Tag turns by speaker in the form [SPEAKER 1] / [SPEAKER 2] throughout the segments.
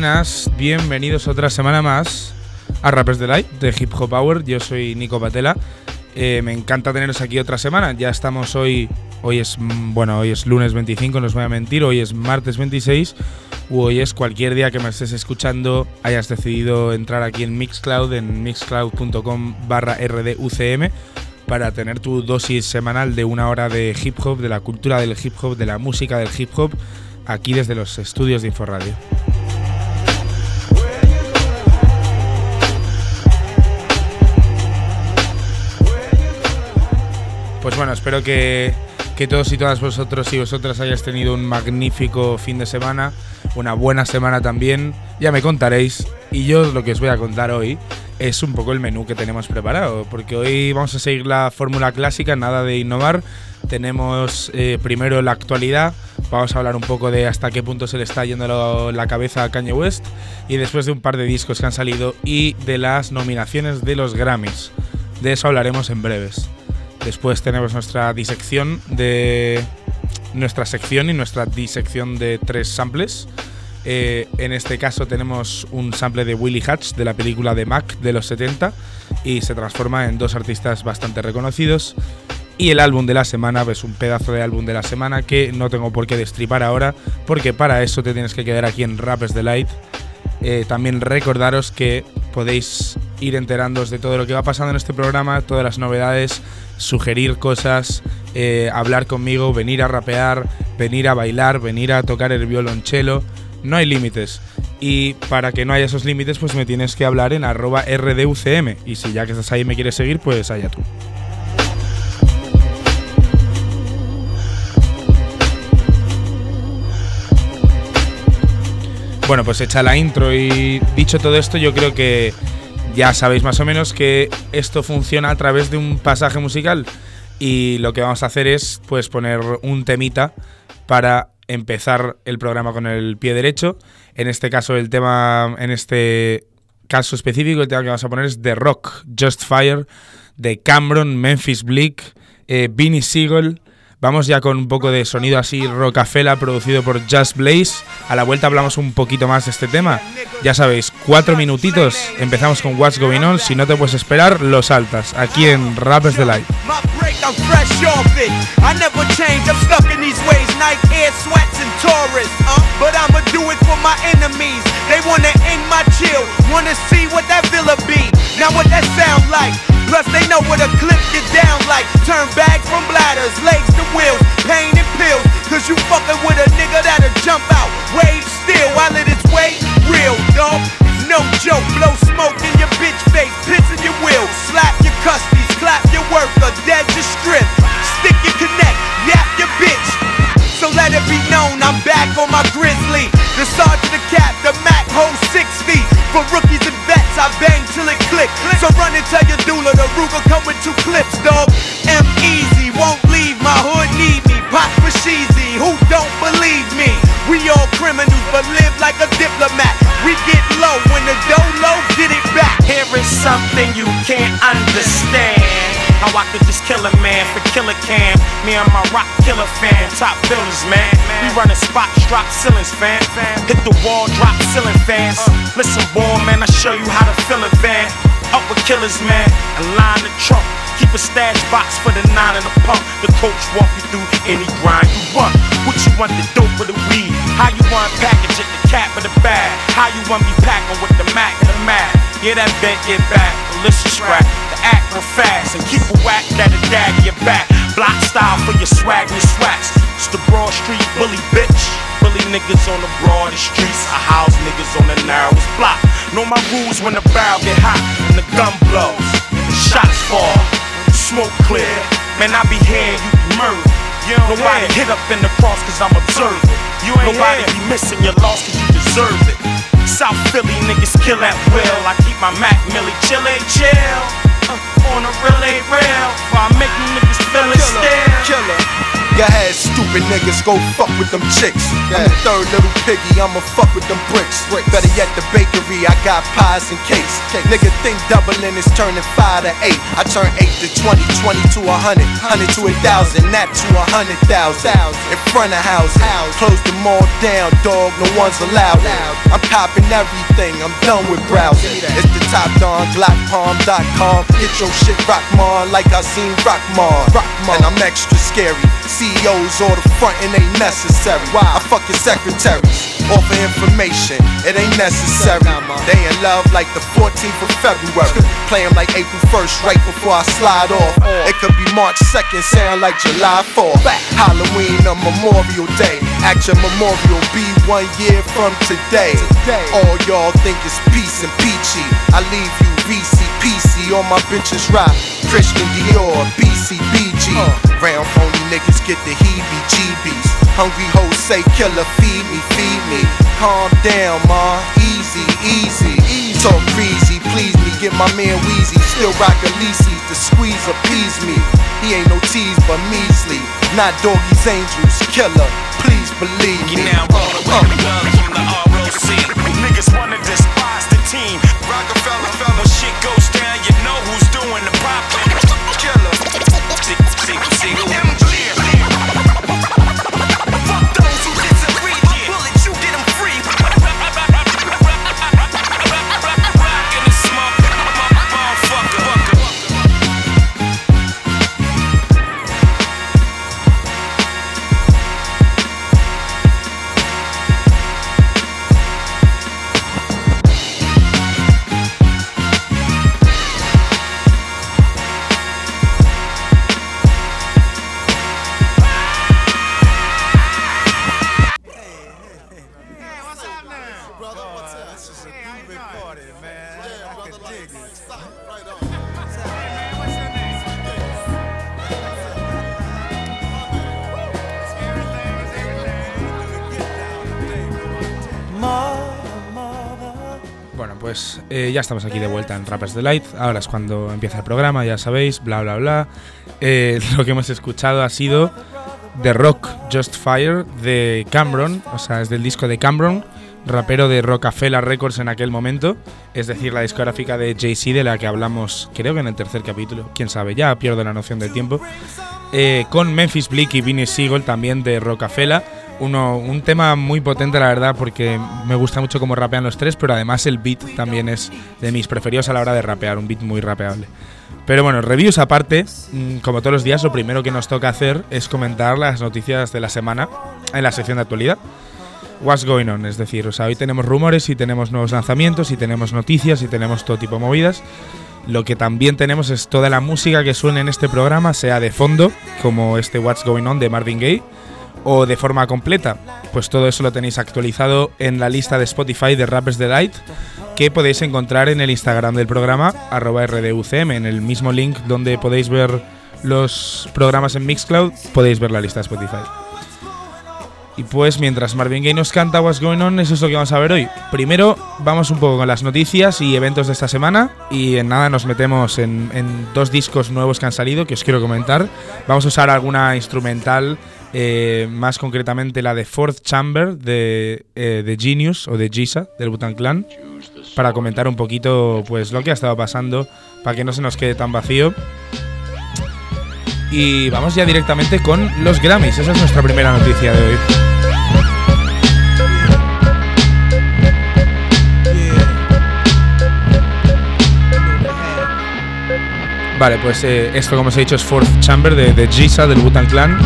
[SPEAKER 1] buenas, bienvenidos otra semana más a Rappers Delight de Hip Hop Power. Yo soy Nico Patela. Eh, me encanta teneros aquí otra semana. Ya estamos hoy, hoy es mm, bueno, hoy es lunes 25, no os voy a mentir, hoy es martes 26 u hoy es cualquier día que me estés escuchando hayas decidido entrar aquí en Mixcloud en mixcloud.com barra rducm para tener tu dosis semanal de una hora de hip hop, de la cultura del hip hop, de la música del hip hop, aquí desde los estudios de Inforradio. Pues bueno, espero que, que todos y todas vosotros y vosotras hayáis tenido un magnífico fin de semana, una buena semana también. Ya me contaréis. Y yo lo que os voy a contar hoy es un poco el menú que tenemos preparado, porque hoy vamos a seguir la fórmula clásica, nada de innovar. Tenemos eh, primero la actualidad, vamos a hablar un poco de hasta qué punto se le está yendo la cabeza a Kanye West, y después de un par de discos que han salido y de las nominaciones de los Grammys. De eso hablaremos en breves. Después tenemos nuestra disección de. Nuestra sección y nuestra disección de tres samples. Eh, en este caso tenemos un sample de Willie Hutch de la película de Mac de los 70 y se transforma en dos artistas bastante reconocidos. Y el álbum de la semana, ves un pedazo de álbum de la semana que no tengo por qué destripar ahora, porque para eso te tienes que quedar aquí en Rappers Delight. Eh, también recordaros que podéis ir enterándoos de todo lo que va pasando en este programa, todas las novedades, sugerir cosas, eh, hablar conmigo, venir a rapear, venir a bailar, venir a tocar el violonchelo. No hay límites. Y para que no haya esos límites, pues me tienes que hablar en arroba rducm. Y si ya que estás ahí y me quieres seguir, pues allá tú. Bueno, pues hecha la intro y dicho todo esto, yo creo que ya sabéis más o menos que esto funciona a través de un pasaje musical y lo que vamos a hacer es pues poner un temita para empezar el programa con el pie derecho. En este caso el tema en este caso específico el tema que vamos a poner es The Rock Just Fire de Cameron, Memphis Bleak, eh, Vinnie Siegel Vamos ya con un poco de sonido así rocafela producido por Just Blaze. A la vuelta hablamos un poquito más de este tema. Ya sabéis, cuatro minutitos. Empezamos con What's Going On. Si no te puedes esperar, lo saltas. Aquí en Rappers the Light. I'm fresh off it. I never change, I'm stuck in these. Night air sweats and Taurus. Uh, but I'ma do it for my enemies. They wanna end my chill, wanna see what that villa be. Now what that sound like? Plus they know what a clip get down like. Turn bags from bladders, legs to wheels, pain and pills. Cause you fucking with a nigga that'll jump out. Wave still while it is way real, dog. No joke, blow smoke in your bitch face, piss in your wheels, slap your cuspies, clap your worker, dead to strip, stick your connect, yap your bitch. Let it be known I'm back on my grizzly. The sergeant, the cap, the Mac holds six feet. For rookies and vets, I bang till it click. So run and tell your doula the Ruger come with two clips, dog. M easy, won't leave my hood need. Pop for sheezy, who don't believe me? We all criminals, but live like a diplomat. We get low when the dough low, get it back.
[SPEAKER 2] Here is something you can't understand. How I could just kill a man for killer cam. Me and my rock killer fan, top builders, man. We running spots, drop ceilings, fan. Hit the wall, drop ceiling fans. Listen, boy, man, I show you how to fill a van. Up with killers, man, and line the trunk. Keep a stash box for the nine and the pump. The coach walk you through any grind you want. What you want, the dope or the weed? How you want package it, the cap or the bag? How you want me packing with the Mac and the Mac? Yeah, that bent get back, the list the act real fast, and keep a whack that'll dag your back. Block style for your swag and your swags. It's the Broad Street bully, bitch. Bully niggas on the broadest streets. I house niggas on the narrowest block. Know my rules when the barrel get hot and the gun blows. The shots fall smoke clear. Man, I be here, you be murdered. You Nobody hit up in the cross cause I'm observing. You ain't Nobody here. be missing your loss cause you deserve it. South Philly niggas kill at will. I keep my Mac Millie chill ain't chill. Uh, on a real ain't real. While I make you niggas feel it still. Killer.
[SPEAKER 3] Stupid niggas, go fuck with them chicks. I'm the third little piggy, I'ma fuck with them bricks. Better yet, the bakery, I got pies and cakes. Nigga think doubling is turning five to eight. I turn eight to 20, 20 to a hundred, hundred to a thousand, that to a hundred thousand. In front of houses, close them all down, dog, no one's allowed. I'm copping everything, I'm done with browsing. It's the top dog, glockpalm.com. Get your shit rockmon like I seen Rockmon. And I'm extra scary. CEOs or the front and ain't necessary. Why? I fuck your secretaries. Offer information, it ain't necessary. They in love like the 14th of February. Play 'em like April 1st, right before I slide off. It could be March 2nd, sound like July 4th. Halloween or Memorial Day. Action Memorial be one year from today. All y'all think is peace and peachy. I leave you BC, PC, all my bitches rock. Christian Dior, BCBG. Round phony niggas get the heebie jeebies. Hungry hoes say, killer, feed me, feed me. Calm down, ma, easy, easy. Talk breezy, please me, get my man Wheezy. Still rock Elises, the squeeze appease me. He ain't no tease but measly. Not doggies, angels, killer. Please believe me.
[SPEAKER 2] Now the uh. guns from the
[SPEAKER 1] ya estamos aquí de vuelta en Rappers Delight. Ahora es cuando empieza el programa, ya sabéis, bla, bla, bla. Eh, lo que hemos escuchado ha sido The Rock Just Fire de Cameron, o sea, es del disco de Cameron, rapero de Rockefeller Records en aquel momento, es decir, la discográfica de Jay-Z de la que hablamos, creo que en el tercer capítulo, quién sabe, ya pierdo la noción del tiempo, eh, con Memphis Bleak y Vinnie Siegel también de Rockefeller. Uno, un tema muy potente, la verdad, porque me gusta mucho cómo rapean los tres, pero además el beat también es de mis preferidos a la hora de rapear, un beat muy rapeable. Pero bueno, reviews aparte, mm, como todos los días, lo primero que nos toca hacer es comentar las noticias de la semana en la sección de actualidad. What's going on, es decir, o sea, hoy tenemos rumores y tenemos nuevos lanzamientos y tenemos noticias y tenemos todo tipo de movidas. Lo que también tenemos es toda la música que suene en este programa, sea de fondo, como este What's Going On de Marvin Gaye, o de forma completa. Pues todo eso lo tenéis actualizado en la lista de Spotify de Rappers Delight, que podéis encontrar en el Instagram del programa, arroba RDUCM, en el mismo link donde podéis ver los programas en Mixcloud, podéis ver la lista de Spotify. Y pues mientras Marvin Gaye nos canta What's Going On, eso es lo que vamos a ver hoy. Primero vamos un poco con las noticias y eventos de esta semana y en nada nos metemos en dos discos nuevos que han salido que os quiero comentar. Vamos a usar alguna instrumental, eh, más concretamente la de Fourth Chamber de, eh, de Genius o de Giza del Butan Clan para comentar un poquito pues lo que ha estado pasando para que no se nos quede tan vacío. Y vamos ya directamente con los Grammys. Esa es nuestra primera noticia de hoy. Vale, pues eh, esto como os he dicho es Fourth Chamber de, de Giza del Butan Clan.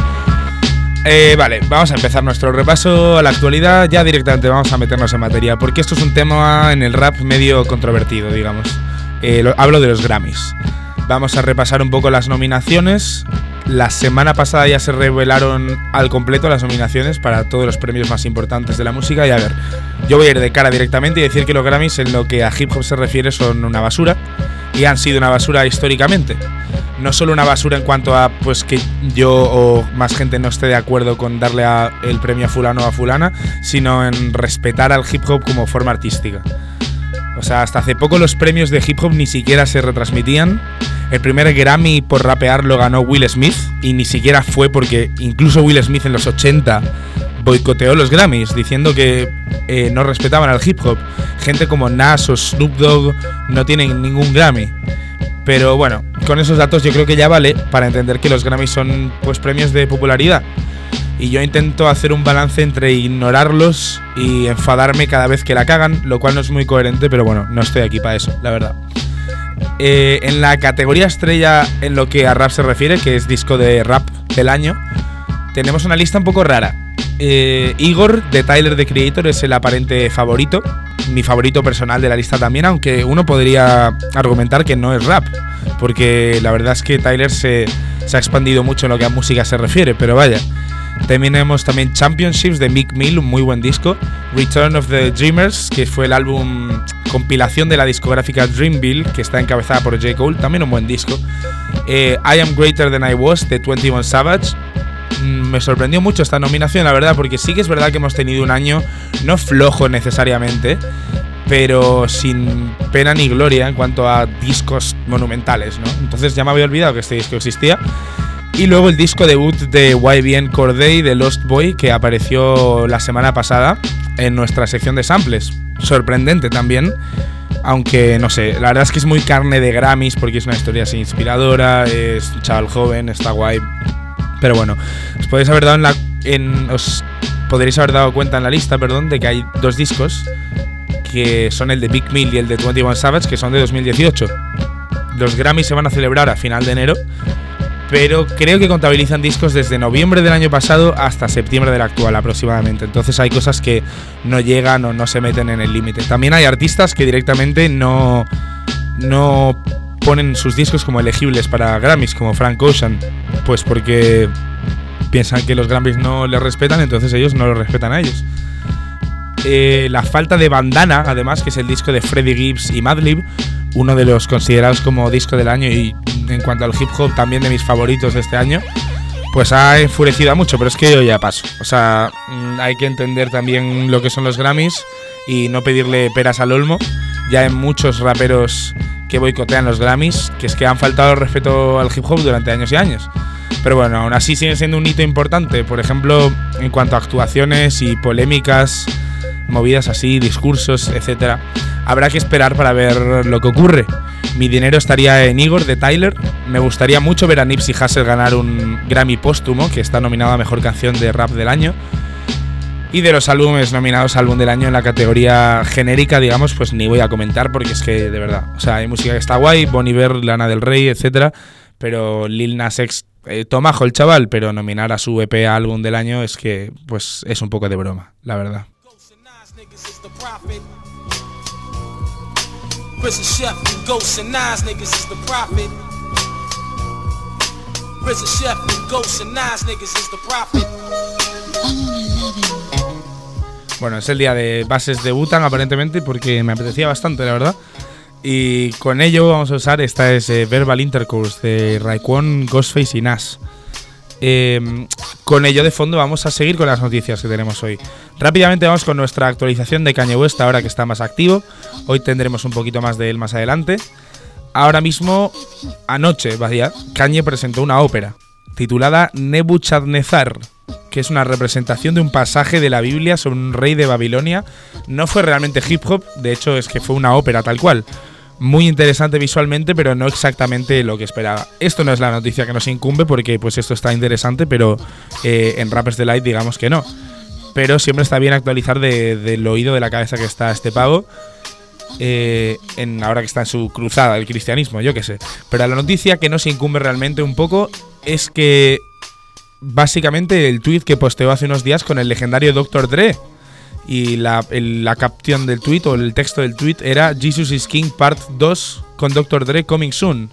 [SPEAKER 1] Eh, vale, vamos a empezar nuestro repaso a la actualidad. Ya directamente vamos a meternos en materia, porque esto es un tema en el rap medio controvertido, digamos. Eh, lo- hablo de los Grammys. Vamos a repasar un poco las nominaciones. La semana pasada ya se revelaron al completo las nominaciones para todos los premios más importantes de la música. Y a ver, yo voy a ir de cara directamente y decir que los Grammys en lo que a hip hop se refiere son una basura. Y han sido una basura históricamente. No solo una basura en cuanto a pues que yo o más gente no esté de acuerdo con darle el premio a fulano o a fulana, sino en respetar al hip hop como forma artística. O sea, hasta hace poco los premios de hip hop ni siquiera se retransmitían. El primer Grammy por rapear lo ganó Will Smith y ni siquiera fue porque incluso Will Smith en los 80 boicoteó los Grammys diciendo que eh, no respetaban al hip hop. Gente como Nas o Snoop Dogg no tienen ningún Grammy. Pero bueno, con esos datos yo creo que ya vale para entender que los Grammys son pues premios de popularidad. Y yo intento hacer un balance entre ignorarlos y enfadarme cada vez que la cagan, lo cual no es muy coherente, pero bueno, no estoy aquí para eso, la verdad. Eh, en la categoría estrella en lo que a rap se refiere, que es disco de rap del año, tenemos una lista un poco rara. Eh, Igor de Tyler the Creator es el aparente favorito, mi favorito personal de la lista también, aunque uno podría argumentar que no es rap, porque la verdad es que Tyler se, se ha expandido mucho en lo que a música se refiere, pero vaya. Tenemos también Championships de Mick Mill, un muy buen disco. Return of the Dreamers, que fue el álbum compilación de la discográfica Dreamville, que está encabezada por J. Cole, también un buen disco. Eh, I Am Greater Than I Was de 21 Savage. Mm, me sorprendió mucho esta nominación, la verdad, porque sí que es verdad que hemos tenido un año no flojo necesariamente, pero sin pena ni gloria en cuanto a discos monumentales, ¿no? Entonces ya me había olvidado que este disco existía. Y luego el disco debut de YBN Corday de Lost Boy que apareció la semana pasada en nuestra sección de samples. Sorprendente también. Aunque no sé, la verdad es que es muy carne de Grammys porque es una historia así inspiradora, es chaval joven, está guay. Pero bueno, os podéis haber dado en la. Os podréis haber dado cuenta en la lista, perdón, de que hay dos discos que son el de Big Mill y el de 21 Savage, que son de 2018. Los Grammys se van a celebrar a final de enero pero creo que contabilizan discos desde noviembre del año pasado hasta septiembre del actual aproximadamente. Entonces hay cosas que no llegan o no se meten en el límite. También hay artistas que directamente no, no ponen sus discos como elegibles para Grammys, como Frank Ocean, pues porque piensan que los Grammys no les respetan, entonces ellos no lo respetan a ellos. Eh, la falta de bandana, además, que es el disco de Freddie Gibbs y Madlib, uno de los considerados como disco del año y en cuanto al hip hop también de mis favoritos de este año, pues ha enfurecido a mucho, pero es que yo ya paso. O sea, mm, hay que entender también lo que son los Grammys y no pedirle peras al olmo. Ya hay muchos raperos que boicotean los Grammys, que es que han faltado el respeto al hip hop durante años y años. Pero bueno, aún así sigue siendo un hito importante. Por ejemplo, en cuanto a actuaciones y polémicas, movidas así, discursos, etcétera habrá que esperar para ver lo que ocurre. Mi dinero estaría en Igor de Tyler. Me gustaría mucho ver a Nipsey Hussle ganar un Grammy póstumo, que está nominado a Mejor Canción de Rap del Año. Y de los álbumes nominados Álbum del Año en la categoría genérica, digamos, pues ni voy a comentar porque es que, de verdad, o sea, hay música que está guay, Bon Iver, Lana del Rey, etcétera, pero Lil Nas X, eh, tomajo el chaval, pero nominar a su EP Álbum del Año es que, pues, es un poco de broma, la verdad. Bueno, es el día de bases de Butan aparentemente porque me apetecía bastante, la verdad. Y con ello vamos a usar esta es eh, Verbal Intercourse de Raekwon, Ghostface y Nas. Em, con ello de fondo vamos a seguir con las noticias que tenemos hoy. Rápidamente vamos con nuestra actualización de Kanye West ahora que está más activo. Hoy tendremos un poquito más de él más adelante. Ahora mismo, anoche, vaya, Kanye presentó una ópera titulada Nebuchadnezzar, que es una representación de un pasaje de la Biblia sobre un rey de Babilonia. No fue realmente hip hop, de hecho es que fue una ópera tal cual muy interesante visualmente, pero no exactamente lo que esperaba. Esto no es la noticia que nos incumbe porque pues esto está interesante, pero eh, en Rappers Delight digamos que no. Pero siempre está bien actualizar del oído de la cabeza que está este pavo. Eh, en, ahora que está en su cruzada del cristianismo, yo qué sé. Pero la noticia que nos incumbe realmente un poco es que básicamente el tweet que posteó hace unos días con el legendario Dr. Dre y la, la capción del tweet o el texto del tweet era Jesus is King Part 2 con Dr. Dre Coming Soon.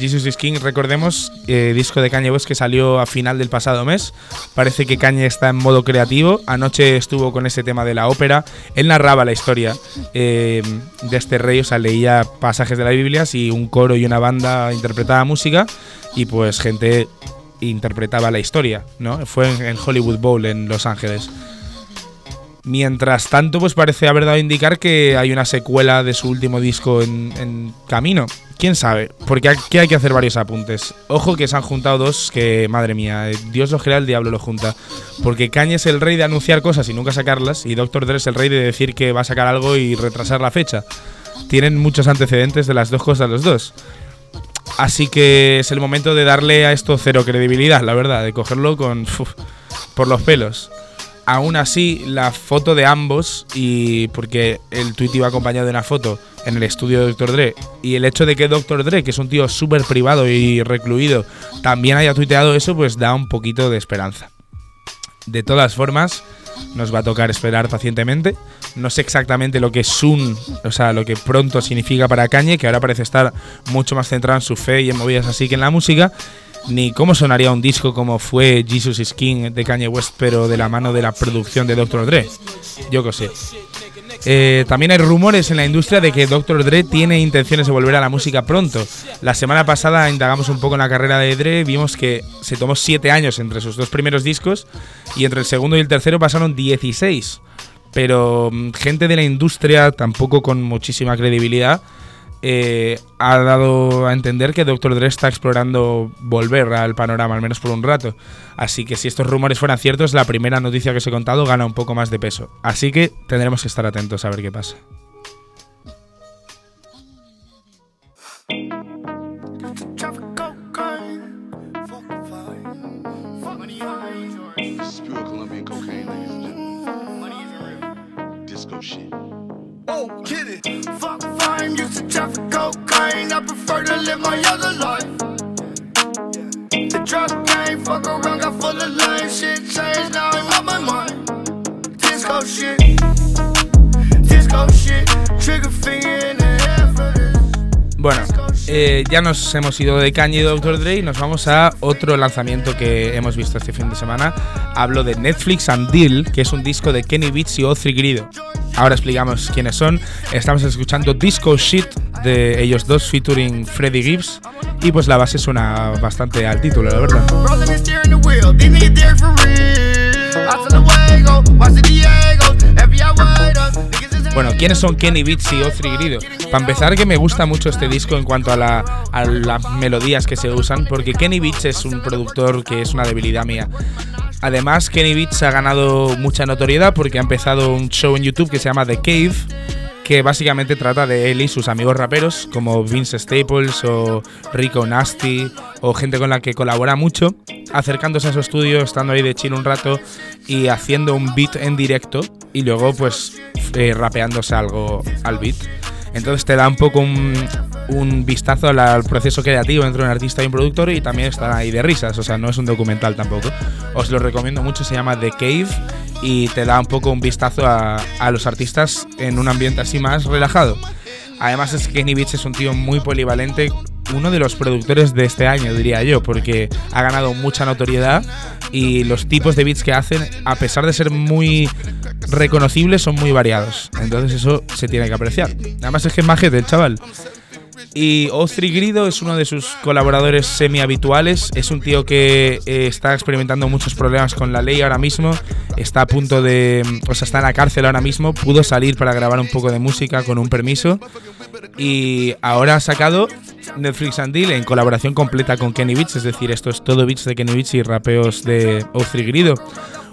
[SPEAKER 1] Jesus is King, recordemos, eh, disco de Kanye West que salió a final del pasado mes. Parece que Kanye está en modo creativo. Anoche estuvo con ese tema de la ópera. Él narraba la historia eh, de este rey, o sea, leía pasajes de la Biblia y un coro y una banda interpretaba música y pues gente interpretaba la historia, ¿no? Fue en Hollywood Bowl en Los Ángeles. Mientras tanto, pues parece haber dado a indicar que hay una secuela de su último disco en, camino, quién sabe, porque aquí hay que hacer varios apuntes. Ojo que se han juntado dos que, madre mía, eh, Dios lo crea, el diablo lo junta. Porque Kanye es el rey de anunciar cosas y nunca sacarlas, y Dr. Dre es el rey de decir que va a sacar algo y retrasar la fecha. Tienen muchos antecedentes de las dos cosas los dos. Así que es el momento de darle a esto cero credibilidad, la verdad, de cogerlo con por los pelos. Aún así, la foto de ambos, y porque el tweet iba acompañado de una foto en el estudio de Dr. Dre, y el hecho de que Dr. Dre, que es un tío súper privado y recluido, también haya tuiteado eso, pues da un poquito de esperanza. De todas formas, nos va a tocar esperar pacientemente. No sé exactamente lo que Sun, o sea, lo que pronto significa para Kanye, que ahora parece estar mucho más centrado en su fe y en movidas así que en la música, ni cómo sonaría un disco como fue Jesus is King de Kanye West, pero de la mano de la producción de Dr. Dre. Yo qué sé. Eh, también hay rumores en la industria de que Dr. Dre tiene intenciones de volver a la música pronto. La semana pasada indagamos un poco en la carrera de Dre, vimos que se tomó 7 años entre sus dos primeros discos y entre el segundo y el tercero pasaron 16. Pero mm, gente de la industria, tampoco con muchísima credibilidad, eh, ha dado a entender que Dr. Dre está explorando volver al panorama, al menos por un rato. Así que si estos rumores fueran ciertos, la primera noticia que os he contado gana un poco más de peso. Así que tendremos que estar atentos a ver qué pasa.
[SPEAKER 4] Oh, get it. Fuck fine, used to traffic cocaine. I prefer to live my other life. The drug game, fuck around, got full of lame shit. Changed, now I'm on my mind. Disco shit. Disco shit. Trigger fiend, and for this.
[SPEAKER 1] Bueno. Eh, ya nos hemos ido de Kanye y Dr. Dre y nos vamos a otro lanzamiento que hemos visto este fin de semana. Hablo de Netflix and Deal, que es un disco de Kenny Beats y Othri Grido. Ahora explicamos quiénes son. Estamos escuchando Disco Shit de ellos dos featuring Freddie Gibbs y pues la base suena bastante al título, la verdad. Bueno, ¿quiénes son Kenny Beats y Othri Grido? Para empezar, que me gusta mucho este disco en cuanto a, las melodías que se usan, porque Kenny Beats es un productor que es una debilidad mía. Además, Kenny Beats ha ganado mucha notoriedad porque ha empezado un show en YouTube que se llama The Cave, que básicamente trata de él y sus amigos raperos, como Vince Staples o Rico Nasty, o gente con la que colabora mucho, acercándose a su estudio, estando ahí de chill un rato y haciendo un beat en directo y luego pues eh, rapeándose algo al beat. Entonces te da un poco un, vistazo al, proceso creativo entre un artista y un productor y también está ahí de risas, o sea, no es un documental tampoco. Os lo recomiendo mucho, se llama The Cave y te da un poco un vistazo a, los artistas en un ambiente así más relajado. Además es que Kenny Beats es un tío muy polivalente, uno de los productores de este año, diría yo, porque ha ganado mucha notoriedad y los tipos de beats que hacen, a pesar de ser muy reconocibles, son muy variados. Entonces eso se tiene que apreciar. Además es que es majete el chaval. Y Ostri Grido es uno de sus colaboradores semi-habituales. Es un tío que eh, está experimentando muchos problemas con la ley ahora mismo. Está a punto de. O sea, está en la cárcel ahora mismo. Pudo salir para grabar un poco de música con un permiso. Y ahora ha sacado Netflix and Deal en colaboración completa con Kenny Beats. Es decir, esto es todo beats de Kenny Beats y rapeos de Ostri Grido.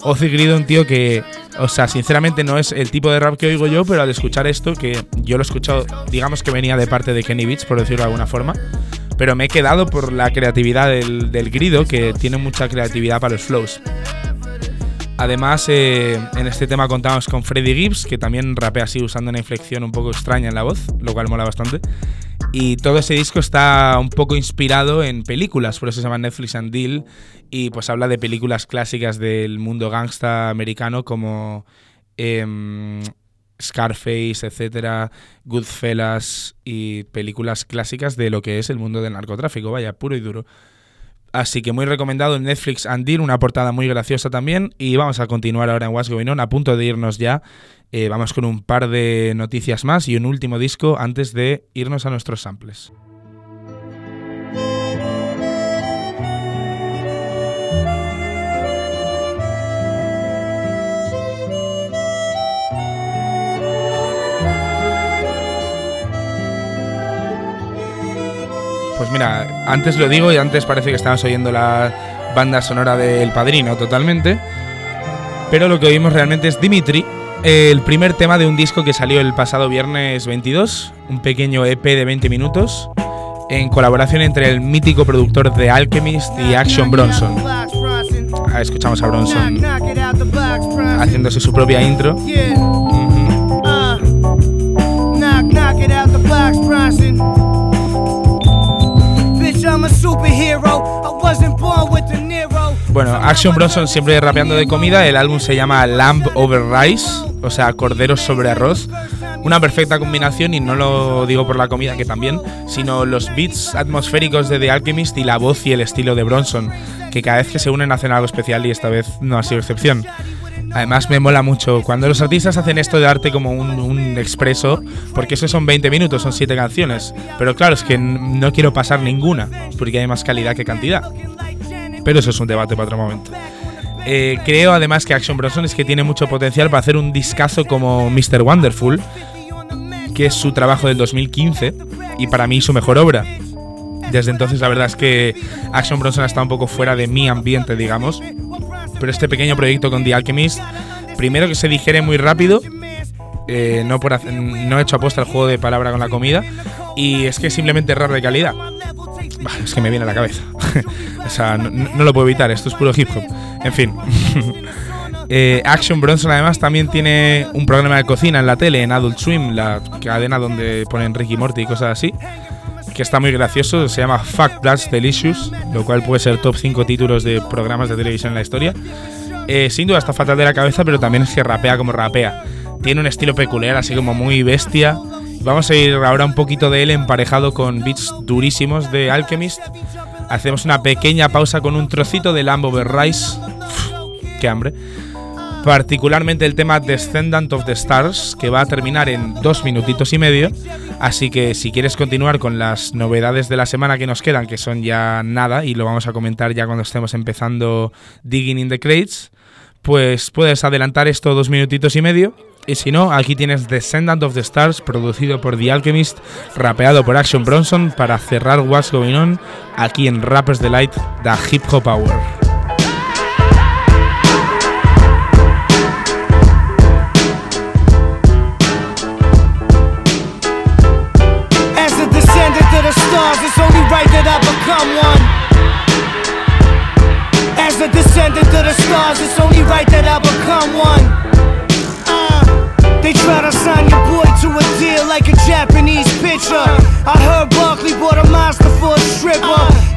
[SPEAKER 1] Ozzy Grido, un tío que, o sea, sinceramente no es el tipo de rap que oigo yo, pero al escuchar esto, que yo lo he escuchado, digamos que venía de parte de Kenny Beats, por decirlo de alguna forma, pero me he quedado por la creatividad del, Grido, que tiene mucha creatividad para los flows. Además, eh, en este tema contamos con Freddie Gibbs, que también rapea así usando una inflexión un poco extraña en la voz, lo cual mola bastante. Y todo ese disco está un poco inspirado en películas, por eso se llama Netflix and Deal. Y pues habla de películas clásicas del mundo gangsta americano como em, Scarface, etcétera, Goodfellas y películas clásicas de lo que es el mundo del narcotráfico, vaya, puro y duro. Así que muy recomendado en Netflix and Deal, una portada muy graciosa también. Y vamos a continuar ahora en What's Going On, a punto de irnos ya eh, vamos con un par de noticias más y un último disco antes de irnos a nuestros samples. Mira, antes lo digo y antes parece que estabas oyendo la banda sonora del Padrino totalmente. Pero lo que oímos realmente es Dimitri, el primer tema de un disco que salió el pasado viernes 22, un pequeño EP de 20 minutos, en colaboración entre el mítico productor de Alchemist y Action Bronson. Ah, escuchamos a Bronson haciéndose su propia intro. Bueno, Action Bronson siempre rapeando de comida. El álbum se llama Lamb Over Rice, o sea, corderos sobre arroz. Una perfecta combinación y no lo digo por la comida, que también, sino los beats atmosféricos de The Alchemist y la voz y el estilo de Bronson, que cada vez que se unen hacen algo especial y esta vez no ha sido excepción. Además me mola mucho cuando los artistas hacen esto de arte como un, expreso, porque eso son 20 minutos, son 7 canciones. Pero claro, es que no quiero pasar ninguna, porque hay más calidad que cantidad. Pero eso es un debate para otro momento. Eh, creo además que Action Bronson es que tiene mucho potencial para hacer un discazo como Mr. Wonderful, que es su trabajo del 2015 y para mí su mejor obra. Desde entonces la verdad es que Action Bronson ha estado un poco fuera de mi ambiente, digamos. Pero este pequeño proyecto con The Alchemist, primero que se digiere muy rápido, eh, no, por no he hecho apuesta el juego de palabra con la comida, y es que es simplemente raro de calidad. es que me viene a la cabeza. o sea, no, lo puedo evitar, esto es puro hip hop. En fin. Eh, Action Bronson además también tiene un programa de cocina en la tele, en Adult Swim, la cadena donde ponen Ricky Morty y cosas así, que está muy gracioso, se llama Fuck That's Delicious, lo cual puede ser top 5 títulos de programas de televisión en la historia. Eh, sin duda está fatal de la cabeza, pero también es que rapea como rapea. Tiene un estilo peculiar, así como muy bestia. Vamos a ir ahora un poquito de él emparejado con beats durísimos de Alchemist. Hacemos una pequeña pausa con un trocito de Lambo Over Rise. ¡Qué hambre! Particularmente el tema Descendant of the Stars, que va a terminar en dos minutitos y medio. Así que si quieres continuar con las novedades de la semana que nos quedan, que son ya nada, y lo vamos a comentar ya cuando estemos empezando Digging in the Crates, pues puedes adelantar esto dos minutitos y medio y si no, aquí tienes Descendant of the Stars, producido por The Alchemist, rapeado por Action Bronson, para cerrar What's Going On, aquí en Rappers Delight, The Hip Hop Hour.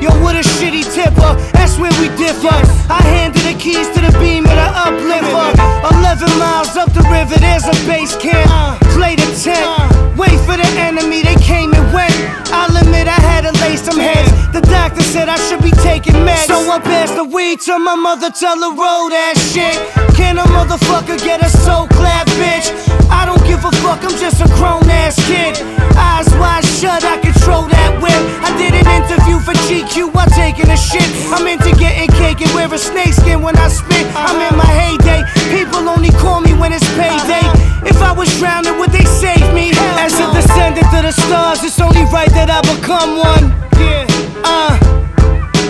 [SPEAKER 1] Yo, what a shitty tipper, that's where we differ. I handed the keys to the beam of the uplifter. 11 miles up the river, there's a base camp. Play the tent, wait for the enemy, they came said I should be taking meds. So I passed the weed to my mother, tell her roll that shit. Can a motherfucker get a soul clap, bitch? I don't give a fuck, I'm just a grown ass kid. Eyes wide shut, I control that whip. I did an interview for GQ I'm taking a shit. I'm into getting cake and wear a snakeskin when I spit. I'm in my heyday. People only call me when it's payday. If I was drowning, would they save me? As a descendant of the stars, it's only right that I become one. Yeah, uh.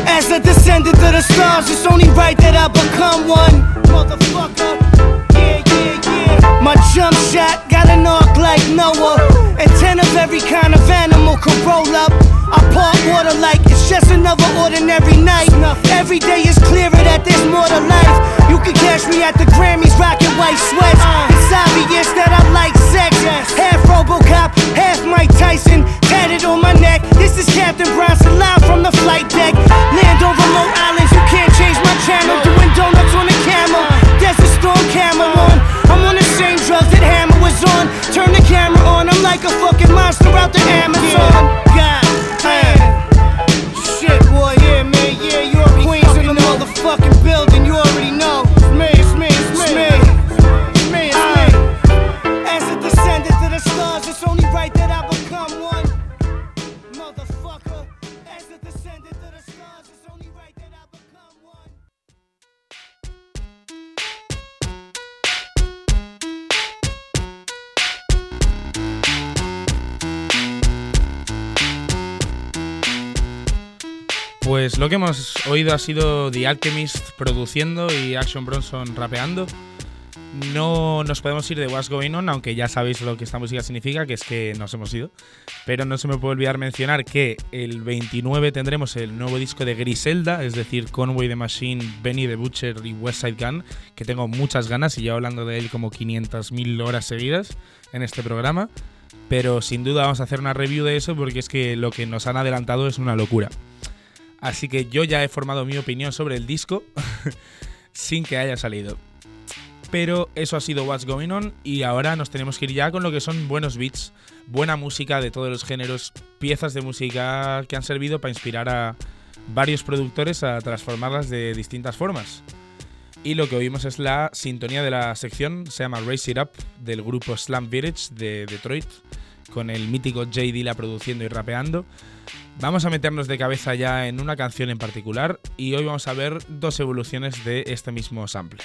[SPEAKER 1] As a descendant of the stars, it's only right that I become one. Motherfucker. My jump shot got an arc like Noah. And ten of every kind of animal could roll up. I part water like it's just another ordinary night. Every day is clearer that there's more to life. You can catch me at the Grammys rocking white sweats. It's obvious that I like sex. Half Robocop, half Mike Tyson, tatted on my neck. This is Captain Bronson live from the flight deck. Land on lo que hemos oído ha sido The Alchemist produciendo y Action Bronson rapeando. No nos podemos ir de What's Going On, aunque ya sabéis lo que esta música significa, que es que nos hemos ido. Pero no se me puede olvidar mencionar que el 29 tendremos el nuevo disco de Griselda, es decir, Conway the Machine, Benny the Butcher y West Side Gun, que tengo muchas ganas y llevo hablando de él como 500.000 horas seguidas en este programa. Pero sin duda vamos a hacer una review de eso porque es que lo que nos han adelantado es una locura. Así que yo ya he formado mi opinión sobre el disco sin que haya salido. Pero eso ha sido What's Going On y ahora nos tenemos que ir ya con lo que son buenos beats, buena música de todos los géneros, piezas de música que han servido para inspirar a varios productores a transformarlas de distintas formas. Y lo que oímos es la sintonía de la sección, se llama Race It Up, del grupo Slam Village de Detroit, con el mítico J. Dilla produciendo y rapeando. Vamos a meternos de cabeza ya en una canción en particular y hoy vamos a ver dos evoluciones de este mismo sample.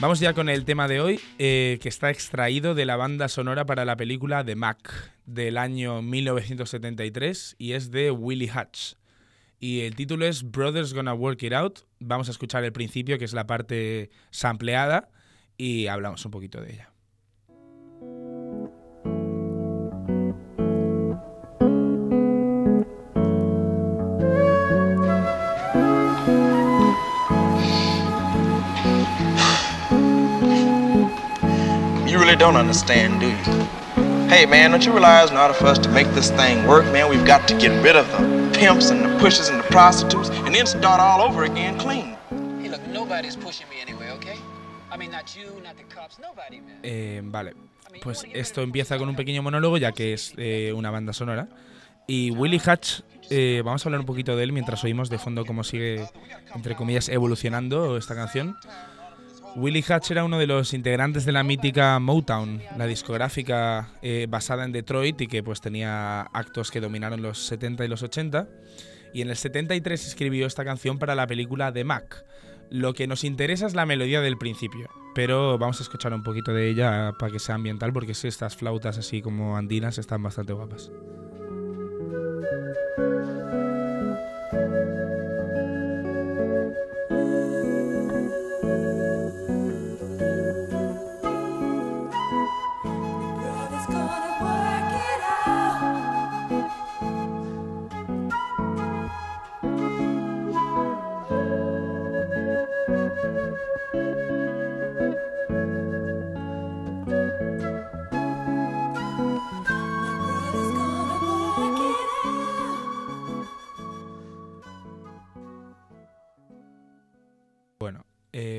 [SPEAKER 1] Vamos ya con el tema de hoy, eh, que está extraído de la banda sonora para la película The Mac del año 1973 y es de Willie Hutch. Y el título es Brothers Gonna Work It Out. Vamos a escuchar el principio, que es la parte sampleada, y hablamos un poquito de ella.
[SPEAKER 5] Don't understand, do you? Hey, man, don't you realize in order for us to make this thing work, man, we've got to get rid of the pimps and the pushers and the prostitutes and then start all over again clean.
[SPEAKER 6] Hey, look, nobody's pushing me anyway, okay? I mean, not you, not the cops, nobody, man.
[SPEAKER 1] Eh, vale, pues esto empieza con un pequeño monólogo, ya que es eh, una banda sonora. Y Willie Hatch, eh, vamos a hablar un poquito de él mientras oímos de fondo cómo sigue, entre comillas, evolucionando esta canción. Willie Hatch era uno de los integrantes de la mítica Motown, la discográfica eh, basada en Detroit y que pues tenía actos que dominaron los 70 y los 80. Y en el 73 escribió esta canción para la película The Mac. Lo que nos interesa es la melodía del principio, pero vamos a escuchar un poquito de ella para que sea ambiental porque estas flautas así como andinas están bastante guapas.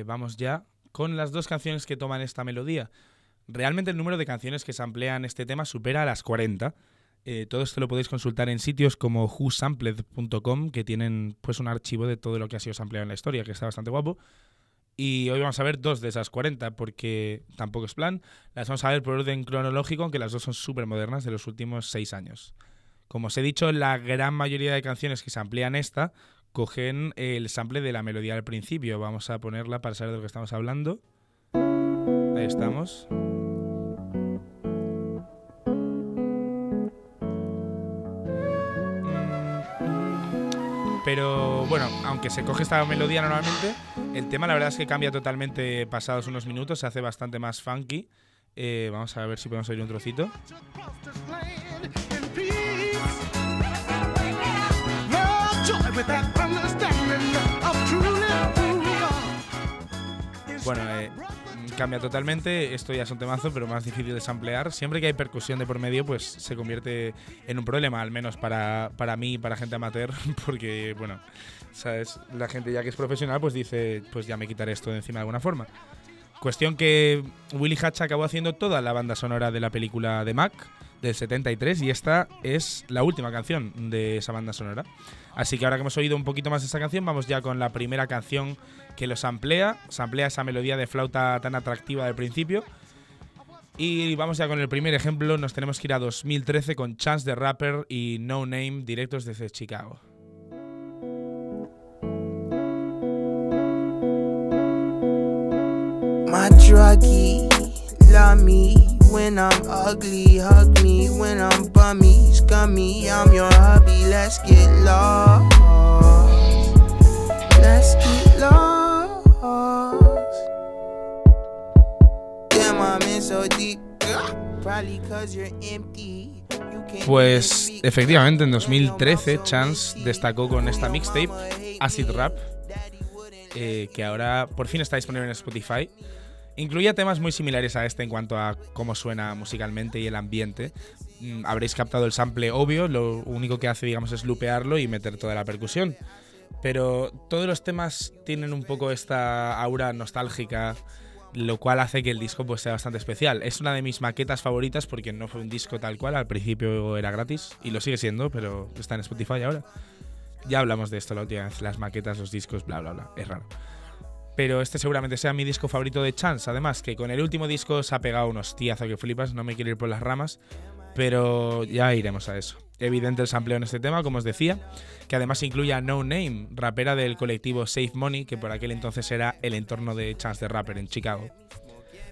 [SPEAKER 1] Vamos ya con las dos canciones que toman esta melodía. Realmente el número de canciones que se emplean este tema supera a las 40. Eh, todo esto lo podéis consultar en sitios como whosampled.com, que tienen pues un archivo de todo lo que ha sido sampleado en la historia, que está bastante guapo. Y hoy vamos a ver dos de esas 40, porque tampoco es plan. Las vamos a ver por orden cronológico, aunque las dos son súper modernas de los últimos seis años. Como os he dicho, la gran mayoría de canciones que se amplían esta cogen el sample de la melodía al principio. Vamos a ponerla para saber de lo que estamos hablando. Ahí estamos. Pero bueno, aunque se coge esta melodía normalmente, el tema la verdad es que cambia totalmente pasados unos minutos, se hace bastante más funky. Eh, vamos a ver si podemos oír un trocito. Bueno, eh, cambia totalmente. Esto ya es un temazo, pero más difícil de samplear. Siempre que hay percusión de por medio, pues se convierte en un problema, al menos para, para mí para gente amateur, porque, bueno, ¿sabes? La gente ya que es profesional, pues dice, pues ya me quitaré esto de encima de alguna forma. Cuestión que Willy Hatch acabó haciendo toda la banda sonora de la película de Mac del 73 y esta es la última canción de esa banda sonora. Así que ahora que hemos oído un poquito más esta canción, vamos ya con la primera canción que los amplía, samplea esa melodía de flauta tan atractiva del principio. Y vamos ya con el primer ejemplo, nos tenemos que ir a 2013 con Chance the Rapper y No Name directos desde Chicago.
[SPEAKER 7] My love me when I'm ugly. Hug me when I'm bummy, scummy. I'm your hubby. Let's get lost.
[SPEAKER 8] Let's get lost. Damn, I'm in so deep. Probably cause you're empty.
[SPEAKER 1] Pues efectivamente en 2013 Chance destacó con esta mixtape, Acid Rap, eh, que ahora por fin está disponible en Spotify. Incluía temas muy similares a este en cuanto a cómo suena musicalmente y el ambiente. Mm, habréis captado el sample obvio, lo único que hace digamos es lupearlo y meter toda la percusión. Pero todos los temas tienen un poco esta aura nostálgica, lo cual hace que el disco pues, sea bastante especial. Es una de mis maquetas favoritas porque no fue un disco tal cual, al principio era gratis y lo sigue siendo, pero está en Spotify ahora. Ya hablamos de esto la última vez, las maquetas, los discos, bla, bla, bla, es raro. Pero este seguramente sea mi disco favorito de Chance, además que con el último disco se ha pegado unos hostiazo que flipas, no me quiero ir por las ramas, pero ya iremos a eso. Evidente el sampleo en este tema, como os decía, que además incluye a No Name, rapera del colectivo Save Money, que por aquel entonces era el entorno de Chance the Rapper en Chicago.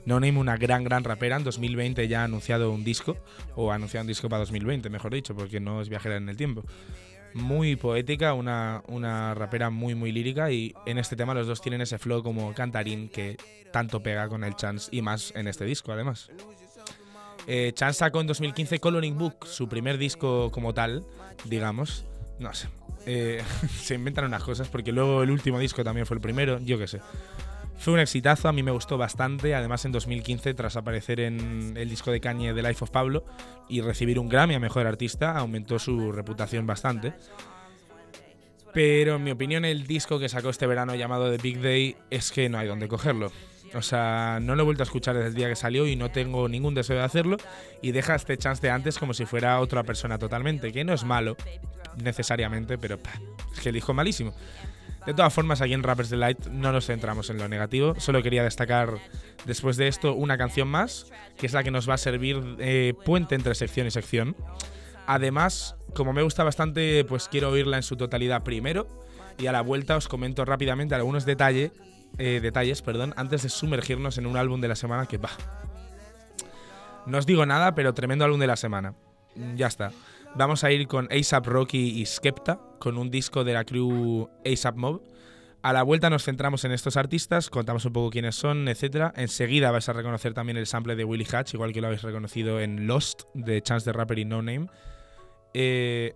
[SPEAKER 1] No Name, una gran, gran rapera, en 2020 ya ha anunciado un disco, o ha anunciado un disco para 2020, mejor dicho, porque no es viajera en el tiempo. Muy poética, una, una rapera muy, muy lírica, y en este tema los dos tienen ese flow como cantarín que tanto pega con el Chance y más en este disco, además. Eh, Chan sacó en 2015 Coloring Book, su primer disco como tal, digamos. No sé. Eh, se inventan unas cosas porque luego el último disco también fue el primero, yo qué sé. Fue un exitazo, a mí me gustó bastante. Además, en 2015, tras aparecer en el disco de Kanye The Life of Pablo y recibir un Grammy a mejor artista, aumentó su reputación bastante. Pero en mi opinión, el disco que sacó este verano llamado The Big Day es que no hay donde cogerlo. O sea, no lo he vuelto a escuchar desde el día que salió y no tengo ningún deseo de hacerlo. Y deja este chance de antes como si fuera otra persona totalmente, que no es malo necesariamente, pero es que el disco malísimo. De todas formas, aquí en Rappers Delight no nos centramos en lo negativo. Solo quería destacar después de esto una canción más, que es la que nos va a servir eh, puente entre sección y sección. Además, como me gusta bastante, pues quiero oírla en su totalidad primero. Y a la vuelta os comento rápidamente algunos detalles eh, detalles, perdón, antes de sumergirnos en un álbum de la semana que va. No os digo nada, pero tremendo álbum de la semana. Ya está. Vamos a ir con ASAP Rocky y Skepta, con un disco de la crew ASAP Mob. A la vuelta nos centramos en estos artistas, contamos un poco quiénes son, etc. Enseguida vais a reconocer también el sample de Willy Hatch, igual que lo habéis reconocido en Lost, de Chance the Rapper y No Name. Eh,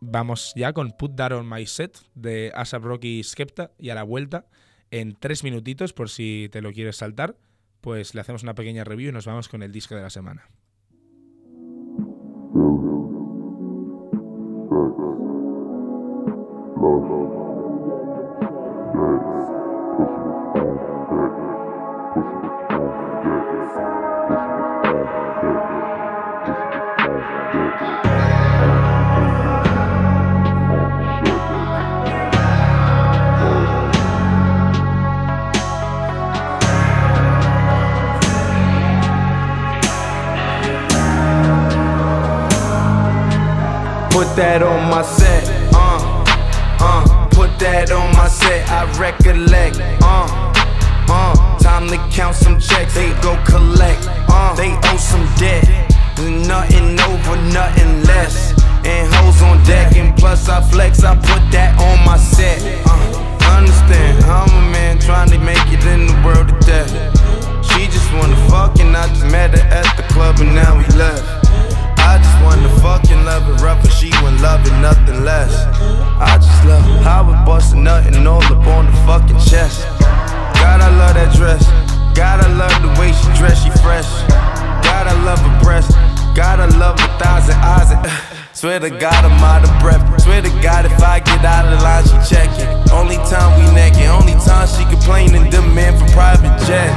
[SPEAKER 1] vamos ya con Put That On My Set, de ASAP Rocky Skepta, y a la vuelta en tres minutitos, por si te lo quieres saltar, pues le hacemos una pequeña review y nos vamos con el disco de la semana.
[SPEAKER 8] Put that on my set, I recollect, uh, uh. Time to count some checks, they go collect, uh. They owe some debt, nothing over, nothing less. And hoes on deck, and plus I flex, I put that on my set, uh. Understand, I'm a man trying to make it in the world of death. She just wanna fuck, and I just met her at the club, and now we left. I just wanna fucking love it rough, and she love it nothing less. I just love how it bustin' nothing all up on the fucking chest. God, I love that dress. God, I love the way she dress, she fresh. God, I love her breast. God, I love her thighs and eyes. And, uh, swear to God, I'm out of breath. Swear to God, if I get out of line, she checking. Only time we naked, only time she complaining, demand for private jets.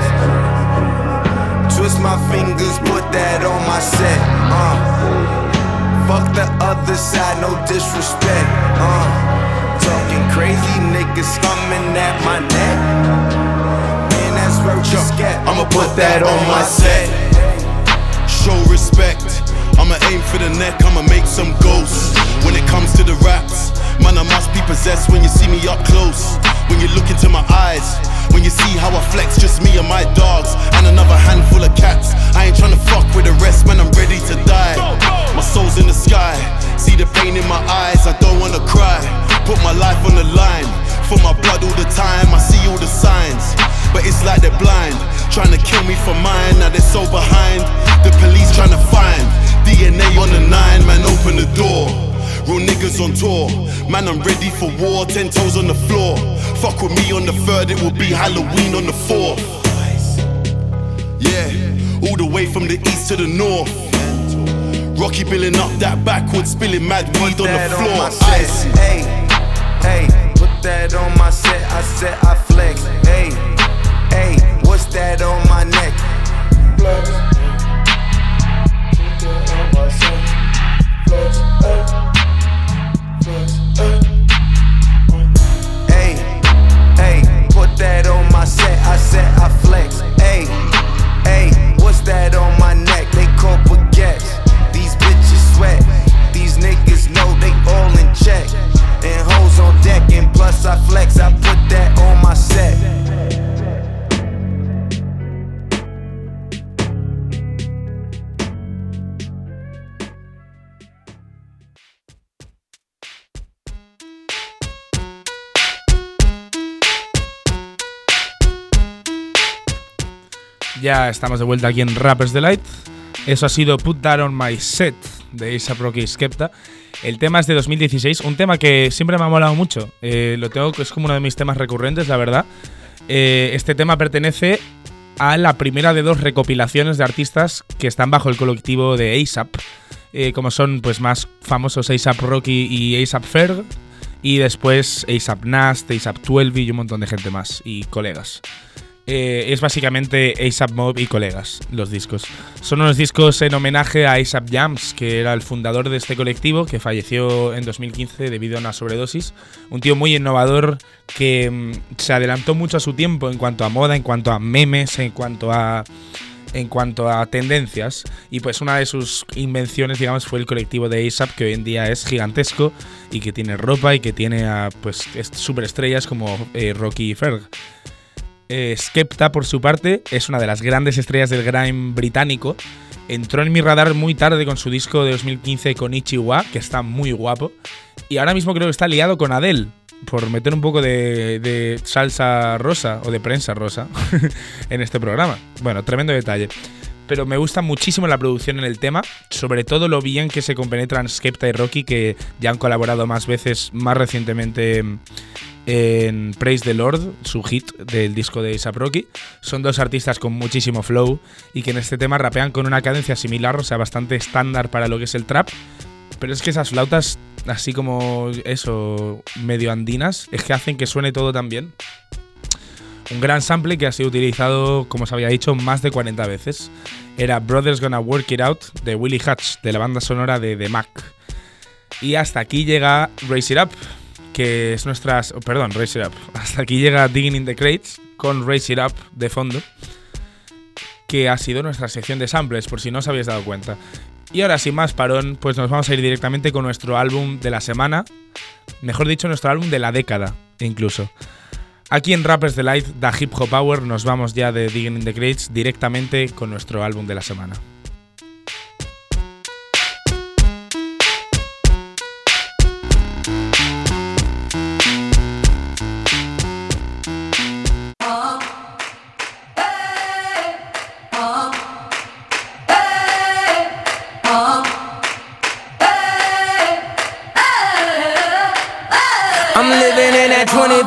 [SPEAKER 8] Twist my fingers, put that on my set. Uh. Fuck the other side, no disrespect. Uh. Talking crazy niggas coming at my neck. Man, that's where we scat.
[SPEAKER 9] I'ma put that on my set. Show respect. I'ma aim for the neck, I'ma make some ghosts. When it comes to the raps, man, I must be possessed when you see me up close. When you look into my eyes, when you see how I flex, just me and my dogs, and another handful of cats. I ain't tryna fuck with the rest, man, I'm ready to die. My soul's in the sky, see the pain in my eyes, I don't wanna cry. Put my life on the line, for my blood all the time, I see all the signs. But it's like they're blind. Trying to kill me for mine, now they're so behind. The police trying to find DNA on the nine, man, open the door. Real niggas on tour, man, I'm ready for war. Ten toes on the floor. Fuck with me on the third, it will be Halloween on the fourth. Yeah, all the way from the east to the north. Rocky billing up that backwards, spilling mad weed on the floor.
[SPEAKER 8] on.
[SPEAKER 9] Ice.
[SPEAKER 8] Hey, hey, put that on my set. I said I flex. Hey, hey, what's that on my neck? Hey,
[SPEAKER 1] Estamos de vuelta aquí en Rappers Delight. Eso ha sido Put That On My Set de A$AP Rocky Skepta. El tema es de 2016, un tema que siempre me ha molado mucho. Eh, lo tengo, es como uno de mis temas recurrentes, la verdad. Eh, este tema pertenece a la primera de dos recopilaciones de artistas que están bajo el colectivo de A$AP, eh, como son pues más famosos A$AP Rocky y A$AP Ferg, y después A$AP Nast, A$AP 12 y un montón de gente más y colegas. Eh, es básicamente ASAP Mob y colegas, los discos. Son unos discos en homenaje a ASAP Jams, que era el fundador de este colectivo, que falleció en 2015 debido a una sobredosis. Un tío muy innovador que mm, se adelantó mucho a su tiempo en cuanto a moda, en cuanto a memes, en cuanto a en cuanto a tendencias y pues una de sus invenciones digamos fue el colectivo de ASAP que hoy en día es gigantesco y que tiene ropa y que tiene a pues est- superestrellas como eh, Rocky y Ferg. Eh, Skepta, por su parte, es una de las grandes estrellas del grime británico. Entró en mi radar muy tarde con su disco de 2015 con Ichiwa, que está muy guapo. Y ahora mismo creo que está liado con Adele, por meter un poco de, de salsa rosa o de prensa rosa en este programa. Bueno, tremendo detalle. Pero me gusta muchísimo la producción en el tema, sobre todo lo bien que se compenetran Skepta y Rocky, que ya han colaborado más veces, más recientemente en Praise the Lord, su hit del disco de A$AP Rocky. Son dos artistas con muchísimo flow y que en este tema rapean con una cadencia similar, o sea, bastante estándar para lo que es el trap. Pero es que esas flautas, así como eso, medio andinas, es que hacen que suene todo tan bien. Un gran sample que ha sido utilizado, como os había dicho, más de 40 veces. Era Brothers Gonna Work It Out de Willie Hutch, de la banda sonora de The Mac. Y hasta aquí llega Raise It Up, que es nuestra. oh, perdón, Raise It Up. Hasta aquí llega Digging in the Crates con Raise It Up de fondo, que ha sido nuestra sección de samples, por si no os habéis dado cuenta. Y ahora, sin más parón, pues nos vamos a ir directamente con nuestro álbum de la semana. Mejor dicho, nuestro álbum de la década, incluso. Aquí en Rappers Delight, da Hip Hop Hour, nos vamos ya de Digging in the Crates directamente con nuestro álbum de la semana.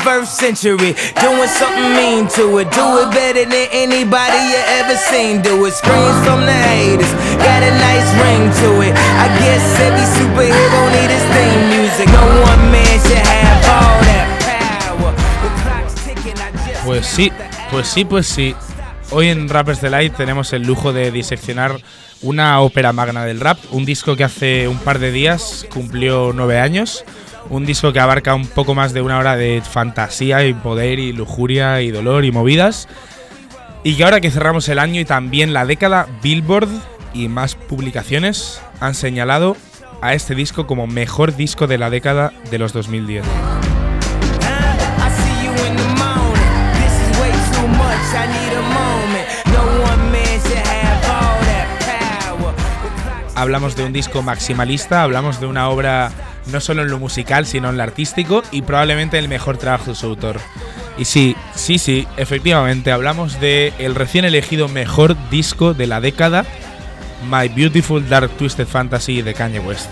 [SPEAKER 7] 21st century, doing something mean to it. Do it better than anybody you ever seen. Do it. Screams from the haters, got a nice ring to it. I guess every superhero need his theme music. No one man should have all that power. The clock's ticking, I just
[SPEAKER 1] Pues sí, pues sí, pues sí. Hoy en Rappers Delight tenemos el lujo de diseccionar una ópera magna del rap, un disco que hace un par de días cumplió nueve años, un disco que abarca un poco más de una hora de fantasía y poder y lujuria y dolor y movidas, y que ahora que cerramos el año y también la década, Billboard y más publicaciones han señalado a este disco como mejor disco de la década de los 2010. Hablamos de un disco maximalista, hablamos de una obra no solo en lo musical, sino en lo artístico y probablemente el mejor trabajo de su autor. Y sí, sí, sí, efectivamente, hablamos de el recién elegido mejor disco de la década, My Beautiful Dark Twisted Fantasy de Kanye West.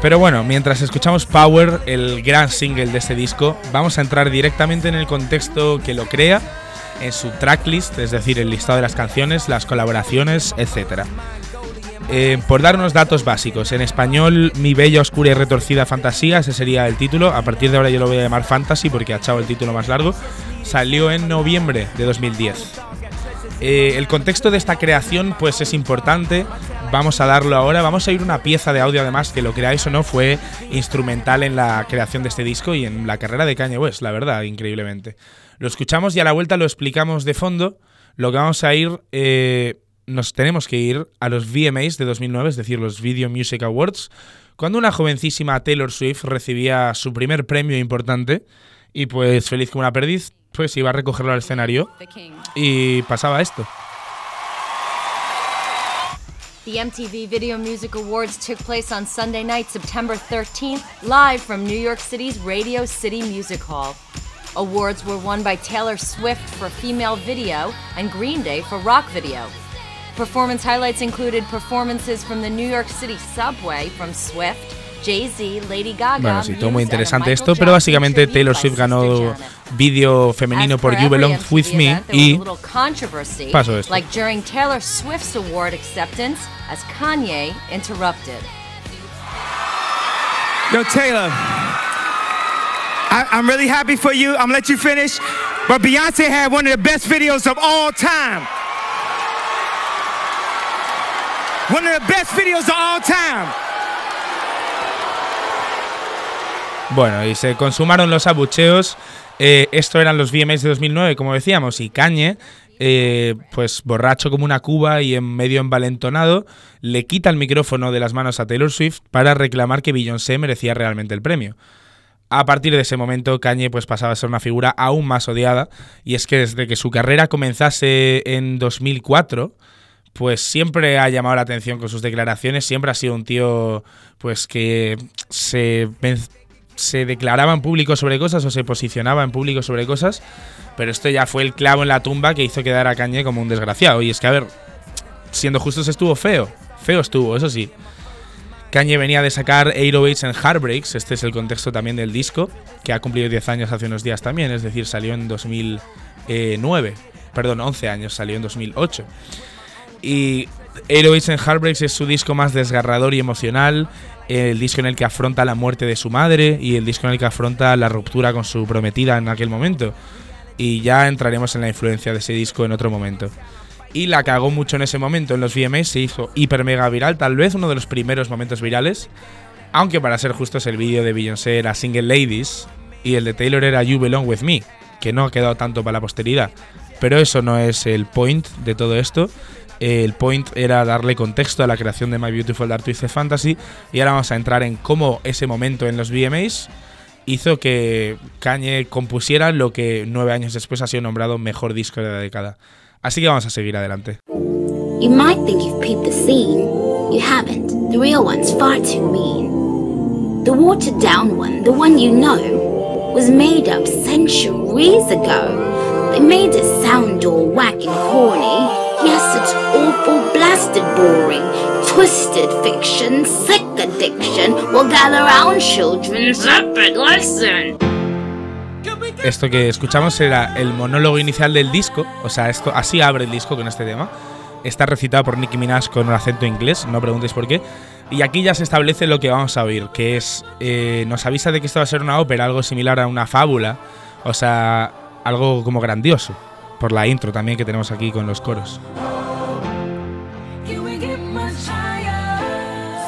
[SPEAKER 1] Pero bueno, mientras escuchamos Power, el gran single de este disco, vamos a entrar directamente en el contexto que lo crea, en su tracklist, es decir, el listado de las canciones, las colaboraciones, etc. Eh, por dar unos datos básicos, en español, Mi Bella, Oscura y Retorcida Fantasía, ese sería el título. A partir de ahora yo lo voy a llamar Fantasy porque ha echado el título más largo. Salió en noviembre de 2010. Eh, el contexto de esta creación pues es importante. Vamos a darlo ahora. Vamos a ir una pieza de audio además que lo creáis o no fue instrumental en la creación de este disco y en la carrera de Kanye West, la verdad, increíblemente. Lo escuchamos y a la vuelta lo explicamos de fondo. Lo que vamos a ir, eh, nos tenemos que ir a los VMAs de 2009, es decir, los Video Music Awards, cuando una jovencísima Taylor Swift recibía su primer premio importante y pues feliz como una perdiz, pues iba a recogerlo al escenario y pasaba esto.
[SPEAKER 10] The MTV Video Music Awards took place on Sunday night, September 13th, live from New York City's Radio City Music Hall. Awards were won by Taylor Swift for Female Video and Green Day for Rock Video. Performance highlights included performances from the New York City subway from Swift, Jay-Z, Lady Gaga,
[SPEAKER 1] Bueno, sí, todo muy interesante esto, pero básicamente Taylor Swift ganó vídeo femenino por You Belong With Me y Pasó esto.
[SPEAKER 10] like during Taylor Swift's award acceptance as Kanye interrupted.
[SPEAKER 11] Yo, Taylor, I, I'm really happy for you. I'm gonna let you finish. But Beyonce had one of the best videos of all time. One of the best videos of all time.
[SPEAKER 1] Bueno, y se consumaron los abucheos. Eh, esto eran los VMAs de 2009, como decíamos, y Kanye, eh, pues borracho como una cuba y en medio envalentonado, le quita el micrófono de las manos a Taylor Swift para reclamar que Beyoncé merecía realmente el premio. A partir de ese momento, Kanye pues pasaba a ser una figura aún más odiada, y es que desde que su carrera comenzase en 2004, pues siempre ha llamado la atención con sus declaraciones, siempre ha sido un tío pues que se, se declaraba en público sobre cosas o se posicionaba en público sobre cosas, pero esto ya fue el clavo en la tumba que hizo quedar a Kanye como un desgraciado. Y es que, a ver, siendo justos, estuvo feo, feo estuvo, eso sí. Kanye venía de sacar 808s and Heartbreaks, este es el contexto también del disco, que ha cumplido 10 años hace unos días también, es decir, salió en 2009, perdón, 11 años, salió en 2008. Y 808s and Heartbreaks es su disco más desgarrador y emocional, el disco en el que afronta la muerte de su madre y el disco en el que afronta la ruptura con su prometida en aquel momento. Y ya entraremos en la influencia de ese disco en otro momento. Y la cagó mucho en ese momento en los VMAs, se hizo hiper mega viral, tal vez uno de los primeros momentos virales. Aunque para ser justos, el vídeo de Beyoncé era Single Ladies y el de Taylor era You Belong With Me, que no ha quedado tanto para la posteridad. Pero eso no es el point de todo esto. El point era darle contexto a la creación de My Beautiful Dark Twisted Fantasy. Y ahora vamos a entrar en cómo ese momento en los VMAs hizo que Kanye compusiera lo que nueve años después ha sido nombrado mejor disco de la década. Así que vamos a seguir adelante.
[SPEAKER 12] You might think you've peeped the scene. You haven't. The real one's far too mean. The watered down one, the one you know, was made up centuries ago. They made it sound all whack and corny. Yes, it's awful, blasted boring. Twisted fiction, sick addiction. Well, gather round, children, separate lesson.
[SPEAKER 1] Esto que escuchamos era el monólogo inicial del disco, o sea, esto así abre el disco con este tema. Está recitado por Nicki Minaj con un acento inglés, no preguntéis por qué. Y aquí ya se establece lo que vamos a oír, que es eh, nos avisa de que esto va a ser una ópera, algo similar a una fábula, o sea, algo como grandioso, por la intro también que tenemos aquí con los coros.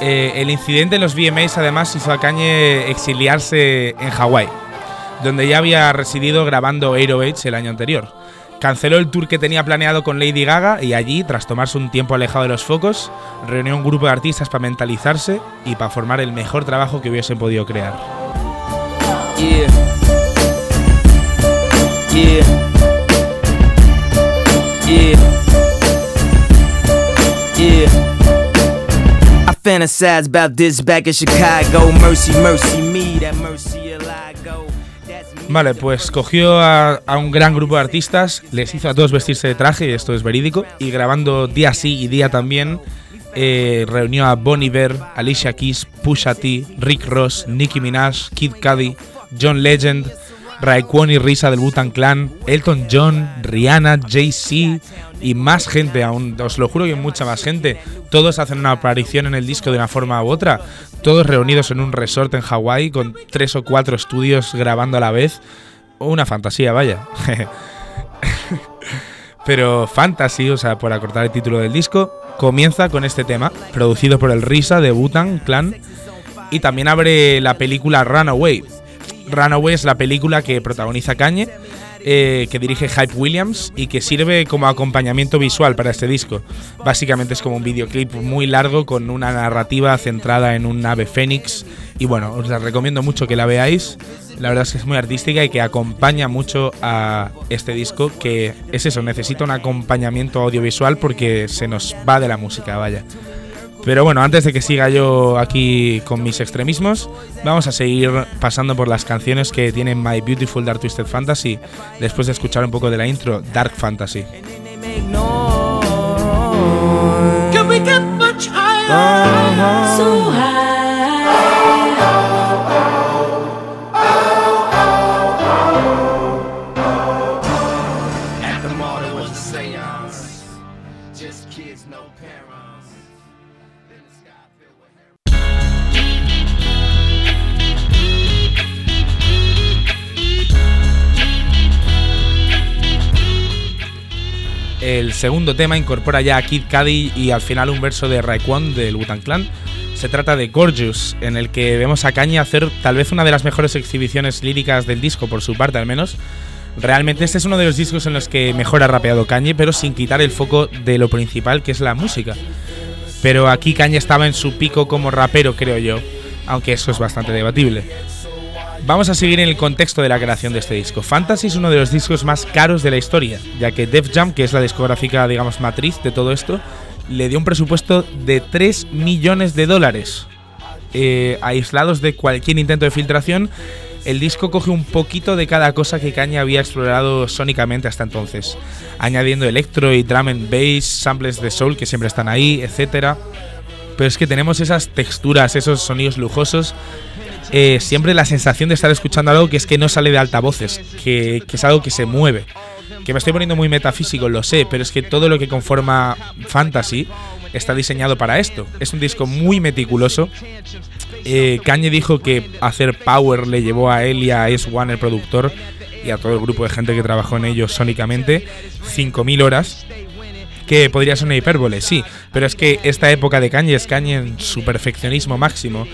[SPEAKER 1] Eh, el incidente en los VMAs además hizo a Kanye exiliarse en Hawái, donde ya había residido grabando 808 el año anterior. Canceló el tour que tenía planeado con Lady Gaga y allí, tras tomarse un tiempo alejado de los focos, reunió un grupo de artistas para mentalizarse y para formar el mejor trabajo que hubiesen podido crear. Vale, pues cogió a, a, un gran grupo de artistas, les hizo a todos vestirse de traje, y esto es verídico, y grabando día sí y día también, eh, reunió a Bon Iver, Alicia Keys, Pusha T, Rick Ross, Nicki Minaj, Kid Cudi, John Legend, Raekwon y Risa del Butan Clan, Elton John, Rihanna, Jay-Z y más gente aún, os lo juro que mucha más gente. Todos hacen una aparición en el disco de una forma u otra, todos reunidos en un resort en Hawái con tres o cuatro estudios grabando a la vez. Una fantasía, vaya. Pero Fantasy, o sea, por acortar el título del disco, comienza con este tema, producido por el Risa de Butan Clan, y también abre la película Runaway, Runaway es la película que protagoniza Kanye, eh, que dirige Hype Williams y que sirve como acompañamiento visual para este disco. Básicamente es como un videoclip muy largo con una narrativa centrada en un ave fénix. Y bueno, os la recomiendo mucho que la veáis. La verdad es que es muy artística y que acompaña mucho a este disco, que es eso, necesita un acompañamiento audiovisual porque se nos va de la música, vaya. Pero bueno, antes de que siga yo aquí con mis extremismos, vamos a seguir pasando por las canciones que tienen My Beautiful Dark Twisted Fantasy, después de escuchar un poco de la intro, Dark Fantasy. Segundo tema incorpora ya a Kid Cudi y al final un verso de Raekwon del Wutan Clan. Se trata de Gorgeous, en el que vemos a Kanye hacer tal vez una de las mejores exhibiciones líricas del disco, por su parte al menos. Realmente este es uno de los discos en los que mejor ha rapeado Kanye, pero sin quitar el foco de lo principal que es la música. Pero aquí Kanye estaba en su pico como rapero, creo yo, aunque eso es bastante debatible. Vamos a seguir en el contexto de la creación de este disco. Fantasy es uno de los discos más caros de la historia, ya que Def Jam, que es la discográfica, digamos, matriz de todo esto, le dio un presupuesto de 3 millones de dólares. Eh, aislados de cualquier intento de filtración, el disco coge un poquito de cada cosa que Kanye había explorado sónicamente hasta entonces, añadiendo electro y drum and bass, samples de soul que siempre están ahí, etc. Pero es que tenemos esas texturas, esos sonidos lujosos eh, siempre la sensación de estar escuchando algo que es que no sale de altavoces, que, es algo que se mueve. Que me estoy poniendo muy metafísico, lo sé, pero es que todo lo que conforma Fantasy está diseñado para esto. Es un disco muy meticuloso. Eh, Kanye dijo que hacer Power le llevó a él y a S1, el productor, y a todo el grupo de gente que trabajó en ello sónicamente, 5.000 horas. Que podría ser una hipérbole, sí, pero es que esta época de Kanye es Kanye en su perfeccionismo máximo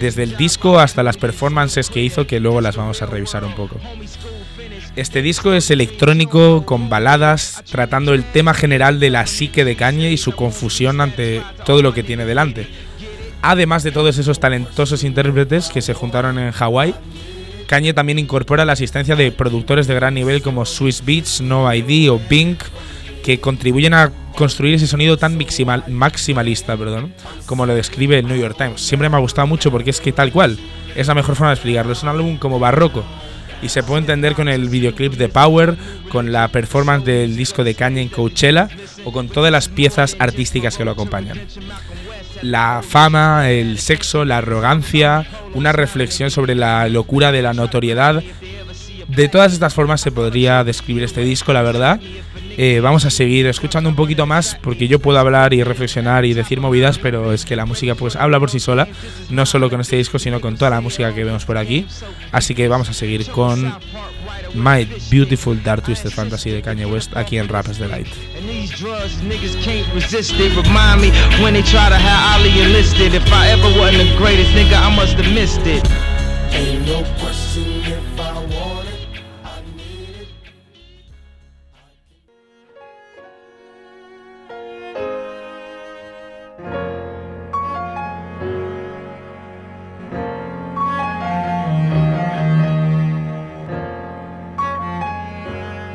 [SPEAKER 1] desde el disco hasta las performances que hizo, que luego las vamos a revisar un poco. Este disco es electrónico, con baladas, tratando el tema general de la psique de Kanye y su confusión ante todo lo que tiene delante. Además de todos esos talentosos intérpretes que se juntaron en Hawái, Kanye también incorpora la asistencia de productores de gran nivel como Swiss Beats, No ID o Bink, que contribuyen a construir ese sonido tan maximalista, perdón, como lo describe el New York Times. Siempre me ha gustado mucho porque es que tal cual, es la mejor forma de explicarlo. Es un álbum como barroco y se puede entender con el videoclip de Power, con la performance del disco de Kanye en Coachella o con todas las piezas artísticas que lo acompañan. La fama, el sexo, la arrogancia, una reflexión sobre la locura de la notoriedad. De todas estas formas se podría describir este disco, la verdad. Eh, vamos a seguir escuchando un poquito más porque yo puedo hablar y reflexionar y decir movidas, pero es que la música pues habla por sí sola, no solo con este disco, sino con toda la música que vemos por aquí. Así que vamos a seguir con My Beautiful Dark Twisted Fantasy de Kanye West aquí en Raps the Light.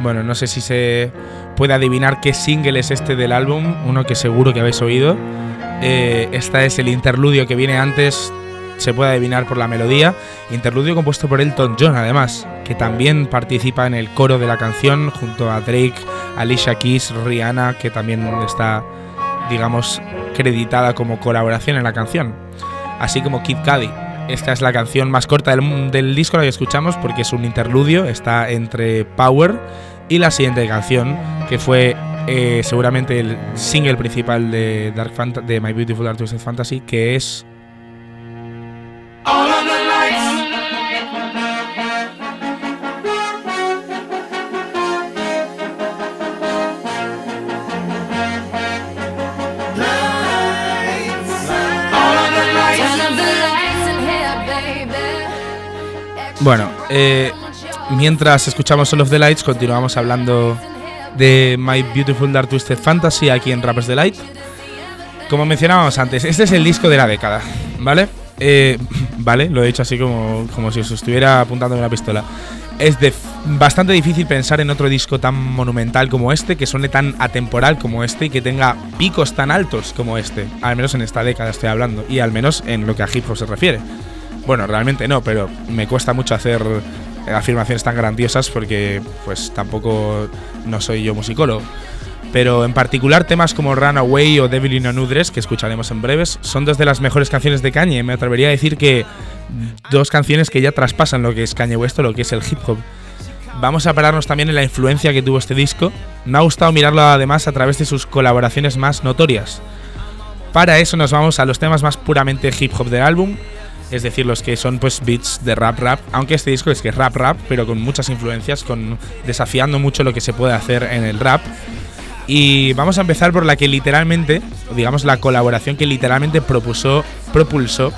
[SPEAKER 1] Bueno, no sé si se puede adivinar qué single es este del álbum, uno que seguro que habéis oído. Eh, esta es el interludio que viene antes, se puede adivinar por la melodía. Interludio compuesto por Elton John, además, que también participa en el coro de la canción junto a Drake, Alicia Keys, Rihanna, que también está, digamos, creditada como colaboración en la canción. Así como Kid Cudi. Esta es la canción más corta del, del disco la que escuchamos porque es un interludio, está entre Power y la siguiente canción, que fue eh, seguramente el single principal de, Dark de My Beautiful Dark Twisted Fantasy, que es. Bueno, eh, mientras escuchamos All of the Lights, continuamos hablando de My Beautiful Dark Twisted Fantasy aquí en Rappers Delight. Como mencionábamos antes, este es el disco de la década, ¿vale? Eh, vale, lo he dicho así como, como si os estuviera apuntando una pistola. Es de bastante difícil pensar en otro disco tan monumental como este, que suene tan atemporal como este y que tenga picos tan altos como este. Al menos en esta década estoy hablando, y al menos en lo que a hip hop se refiere. Bueno, realmente no, pero me cuesta mucho hacer afirmaciones tan grandiosas porque pues tampoco no soy yo musicólogo. Pero en particular temas como Runaway o Devil in a New Dress, que escucharemos en breves, son dos de las mejores canciones de Kanye. Me atrevería a decir que dos canciones que ya traspasan lo que es Kanye West o lo que es el hip hop. Vamos a pararnos también en la influencia que tuvo este disco. Me ha gustado mirarlo además a través de sus colaboraciones más notorias. Para eso nos vamos a los temas más puramente hip hop del álbum, es decir, los que son pues beats de rap rap, aunque este disco es que es rap rap, pero con muchas influencias, con desafiando mucho lo que se puede hacer en el rap. Y vamos a empezar por la que literalmente, digamos la colaboración que literalmente propuso, propulsó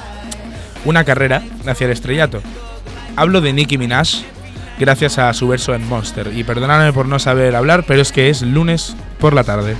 [SPEAKER 1] una carrera hacia el estrellato. Hablo de Nicki Minaj, gracias a su verso en Monster. Y perdóname por no saber hablar, pero es que es lunes por la tarde.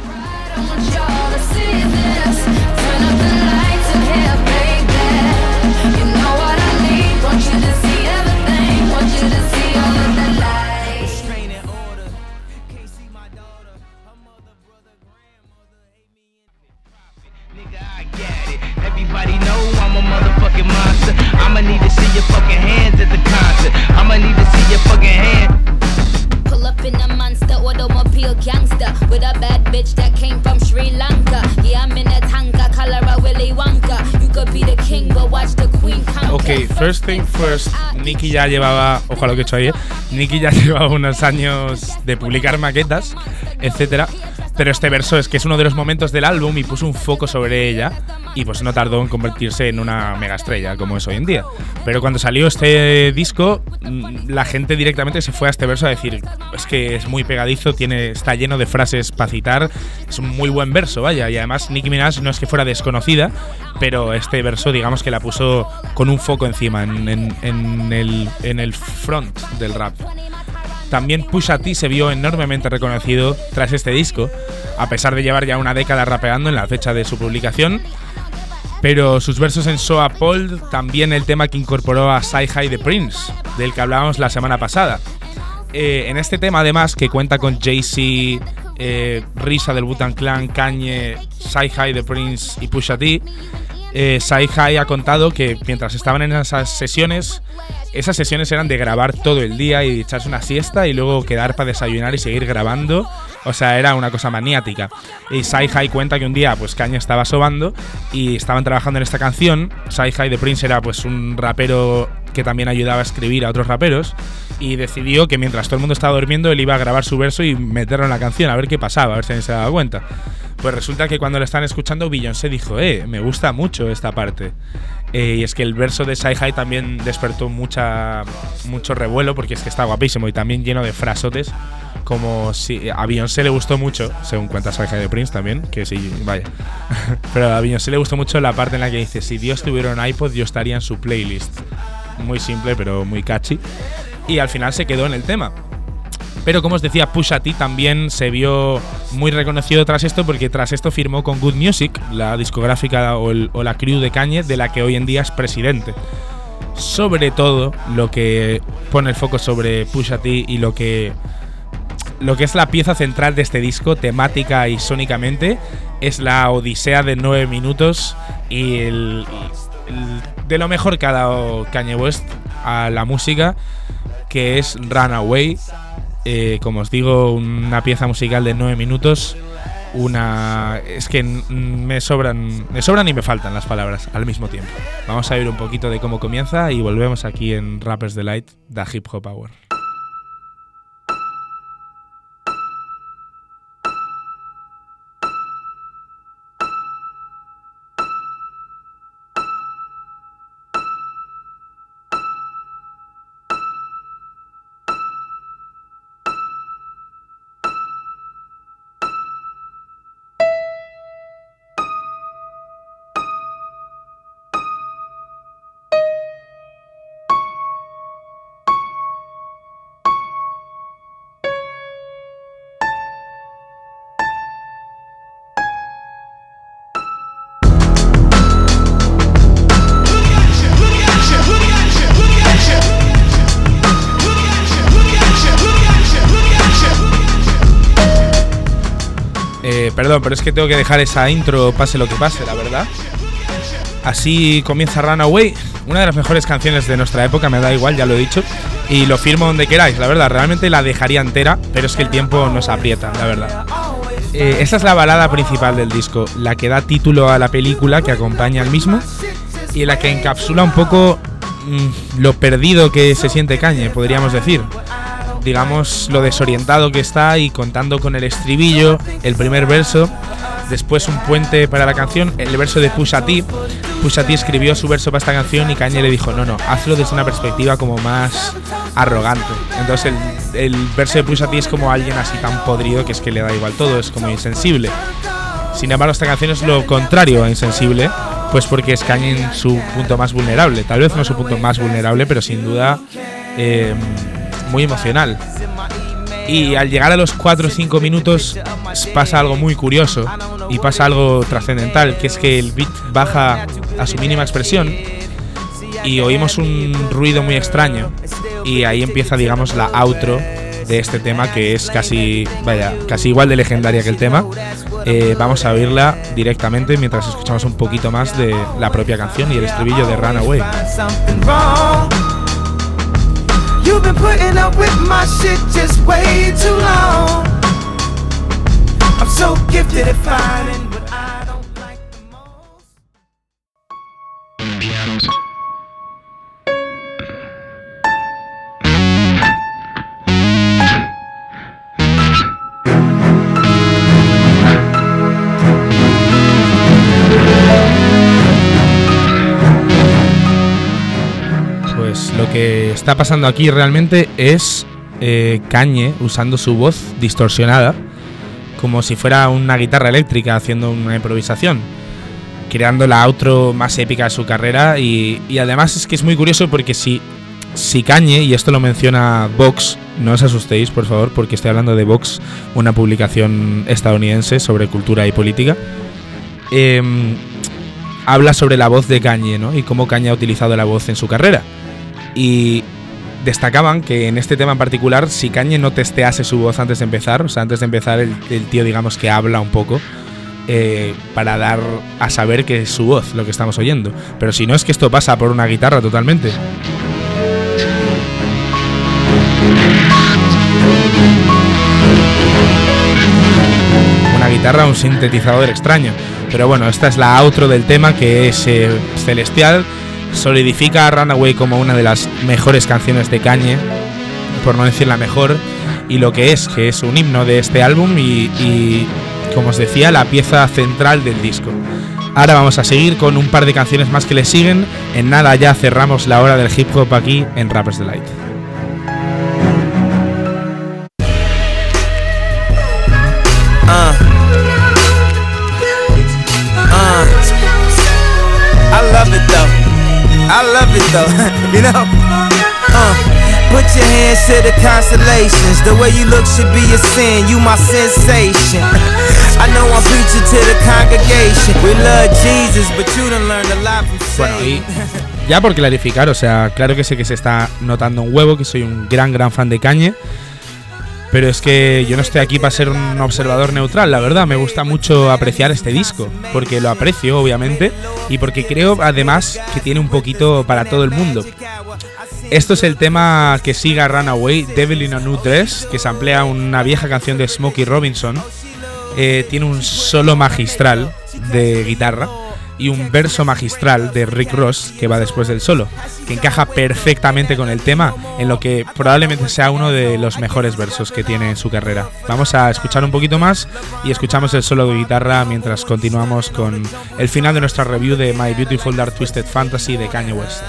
[SPEAKER 12] Automobile gangster with a bad bitch that came from Sri Lanka. Yeah, I'm in a tanka, color
[SPEAKER 1] Ok, first thing first, Nicky ya llevaba, ojo a lo que he hecho ahí, ¿eh? Nicky ya llevaba unos años de publicar maquetas, etcétera. Pero este verso es que es uno de los momentos del álbum y puso un foco sobre ella y pues no tardó en convertirse en una mega estrella como es hoy en día. Pero cuando salió este disco, mm, la gente directamente se fue a este verso a decir, es que es muy pegadizo, tiene, está lleno de frases para citar, es un muy buen verso, vaya. Y además Nicki Minaj no es que fuera desconocida, pero este verso digamos que la puso con un foco encima, en, el, front del rap. También Pusha T se vio enormemente reconocido tras este disco, a pesar de llevar ya una década rapeando en la fecha de su publicación. Pero sus versos en So Appalled, también el tema que incorporó a Sci High de Prince, del que hablábamos la semana pasada. Eh, en este tema, además, que cuenta con Jay-Z, eh, Risa del Butan Clan, Kanye, Sci High de Prince y Pusha T, eh, High ha contado que mientras estaban en esas sesiones, esas sesiones eran de grabar todo el día y echarse una siesta y luego quedar para desayunar y seguir grabando. O sea, era una cosa maniática. Y Sci High cuenta que un día, pues Kanye estaba sobando y estaban trabajando en esta canción. Sci High de Prince era pues un rapero que también ayudaba a escribir a otros raperos y decidió que mientras todo el mundo estaba durmiendo él iba a grabar su verso y meterlo en la canción a ver qué pasaba, a ver si alguien se daba cuenta. Pues resulta que cuando lo están escuchando Beyoncé dijo, eh, me gusta mucho esta parte. Eh, y es que el verso de Sci High también despertó mucha, mucho revuelo porque es que está guapísimo y también lleno de frasotes. Como si a Beyoncé le gustó mucho, según cuenta Sci High de Prince también, que sí, vaya. Pero a Beyoncé le gustó mucho la parte en la que dice: Si Dios tuviera un iPod, yo estaría en su playlist. Muy simple, pero muy catchy. Y al final se quedó en el tema. Pero como os decía, Pusha T también se vio muy reconocido tras esto porque tras esto firmó con Good Music, la discográfica o, el- o la crew de Kanye de la que hoy en día es presidente. Sobre todo, lo que pone el foco sobre Pusha T y lo que lo que es la pieza central de este disco, temática y sónicamente, es la odisea de nueve minutos y el, el- de lo mejor que ha dado Kanye West a la música, que es Runaway. Eh, como os digo, una pieza musical de nueve minutos. Una. Es que me sobran. Me sobran y me faltan las palabras al mismo tiempo. Vamos a ver un poquito de cómo comienza y volvemos aquí en Rappers Delight, The Hip Hop Hour. Pero es que tengo que dejar esa intro pase lo que pase, la verdad. Así comienza Runaway, una de las mejores canciones de nuestra época, me da igual, ya lo he dicho. Y lo firmo donde queráis, la verdad, realmente la dejaría entera, pero es que el tiempo nos aprieta, la verdad. Eh, esta es la balada principal del disco, la que da título a la película que acompaña al mismo y la que encapsula un poco mm, lo perdido que se siente Cañe, podríamos decir. Digamos lo desorientado que está y contando con el estribillo, el primer verso, después un puente para la canción, el verso de Pusha T. Pusha T escribió su verso para esta canción y Kanye le dijo, no, no, hazlo desde una perspectiva como más arrogante. Entonces el, el verso de Pusha T es como alguien así tan podrido que es que le da igual todo, es como insensible. Sin embargo, esta canción es lo contrario a insensible, pues porque es Kanye en su punto más vulnerable. Tal vez no su punto más vulnerable, pero sin duda eh, muy emocional. Y al llegar a los 4 o 5 minutos pasa algo muy curioso y pasa algo trascendental, que es que el beat baja a su mínima expresión y oímos un ruido muy extraño y ahí empieza digamos la outro de este tema que es casi vaya casi igual de legendaria que el tema Eh, vamos a oírla directamente mientras escuchamos un poquito más de la propia canción y el estribillo de Runaway.
[SPEAKER 13] You've been putting up with my shit just way too long. I'm so gifted at finding
[SPEAKER 1] está pasando aquí realmente es eh, Kanye usando su voz distorsionada, como si fuera una guitarra eléctrica haciendo una improvisación, creando la outro más épica de su carrera. Y, y además es que es muy curioso porque si, si Kanye, y esto lo menciona Vox, no os asustéis por favor, porque estoy hablando de Vox, una publicación estadounidense sobre cultura y política. em, habla sobre la voz de Kanye, ¿no? Y cómo Kanye ha utilizado la voz en su carrera. Y destacaban que en este tema en particular, si Kanye no testease su voz antes de empezar, o sea, antes de empezar el, tío digamos que habla un poco, eh, para dar a saber que es su voz lo que estamos oyendo. Pero si no es que esto pasa por una guitarra totalmente. Una guitarra, un sintetizador extraño. Pero bueno, esta es la outro del tema que es eh, celestial. Solidifica a Runaway como una de las mejores canciones de Kanye, por no decir la mejor, y lo que es, que es un himno de este álbum y, y, como os decía, la pieza central del disco. Ahora vamos a seguir con un par de canciones más que le siguen. En nada ya cerramos la hora del hip hop aquí en Rappers Delight.
[SPEAKER 7] You know? Uh. Put your hands to the. The way you look should be a sin. You my sensation. I know I'm preaching to the congregation. We love Jesus, but you a lot from
[SPEAKER 1] Bueno, y ya por clarificar, o sea, claro que sé que se está notando un huevo, que soy un gran, gran fan de Kanye. Pero es que yo no estoy aquí para ser un observador neutral, la verdad. Me gusta mucho apreciar este disco, porque lo aprecio, obviamente, y porque creo además que tiene un poquito para todo el mundo. Esto es el tema que siga Runaway, Devil in a New Dress, que se emplea una vieja canción de Smokey Robinson. Eh, tiene un solo magistral de guitarra y un verso magistral de Rick Ross que va después del solo, que encaja perfectamente con el tema, en lo que probablemente sea uno de los mejores versos que tiene en su carrera. Vamos a escuchar un poquito más y escuchamos el solo de guitarra mientras continuamos con el final de nuestra review de My Beautiful Dark Twisted Fantasy de Kanye West.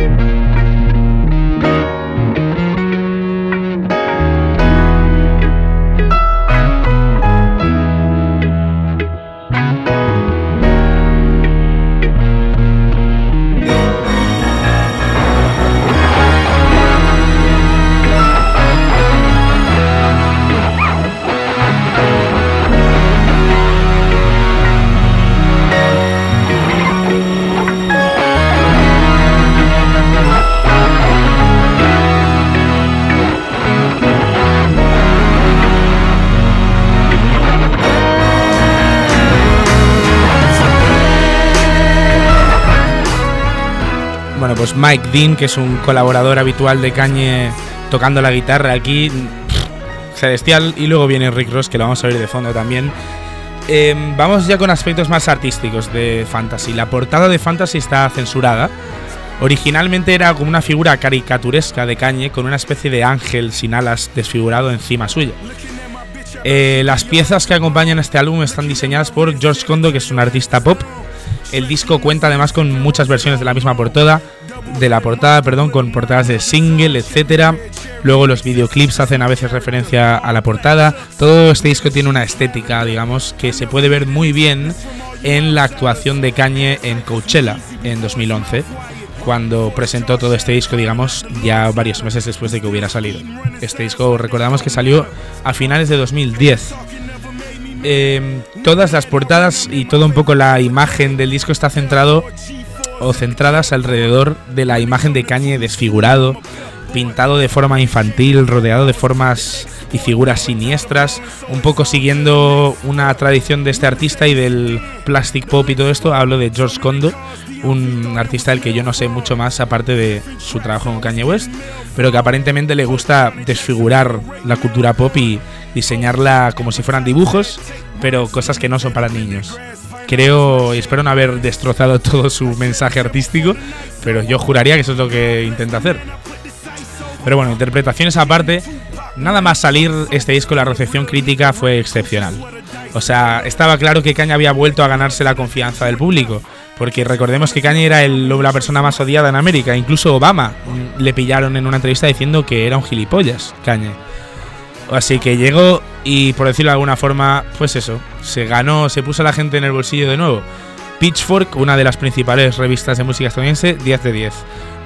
[SPEAKER 1] Bueno, pues Mike Dean, que es un colaborador habitual de Kanye tocando la guitarra aquí, celestial. Y luego viene Rick Ross, que lo vamos a ver de fondo también. Em, vamos ya con aspectos más artísticos de Fantasy. La portada de Fantasy está censurada. Originalmente era como una figura caricaturesca de Kanye con una especie de ángel sin alas desfigurado encima suyo. Eh, las piezas que acompañan este álbum están diseñadas por George Kondo, que es un artista pop el disco cuenta además con muchas versiones de la misma portada, de la portada, perdón, con portadas de single, etcétera. Luego los videoclips hacen a veces referencia a la portada. Todo este disco tiene una estética, digamos, que se puede ver muy bien en la actuación de Kanye en Coachella en 2011, cuando presentó todo este disco, digamos, ya varios meses después de que hubiera salido. Este disco recordamos que salió a finales de 2010. Em, todas las portadas y todo un poco la imagen del disco está centrado o centradas alrededor de la imagen de Kanye desfigurado, pintado de forma infantil, rodeado de formas y figuras siniestras, un poco siguiendo una tradición de este artista y del plastic pop y todo esto. Hablo de George Kondo, un artista del que yo no sé mucho más aparte de su trabajo con Kanye West, pero que aparentemente le gusta desfigurar la cultura pop y diseñarla como si fueran dibujos, pero cosas que no son para niños. Creo y espero no haber destrozado todo su mensaje artístico, pero yo juraría que eso es lo que intenta hacer. Pero bueno, interpretaciones aparte, nada más salir este disco, la recepción crítica fue excepcional. O sea, estaba claro que Kanye había vuelto a ganarse la confianza del público. Porque recordemos que Kanye era el, la persona más odiada en América. Incluso Obama le pillaron en una entrevista diciendo que era un gilipollas, Kanye. Así que llegó y, por decirlo de alguna forma, pues eso, se ganó, se puso la gente en el bolsillo de nuevo. Pitchfork, una de las principales revistas de música estadounidense, 10 de 10.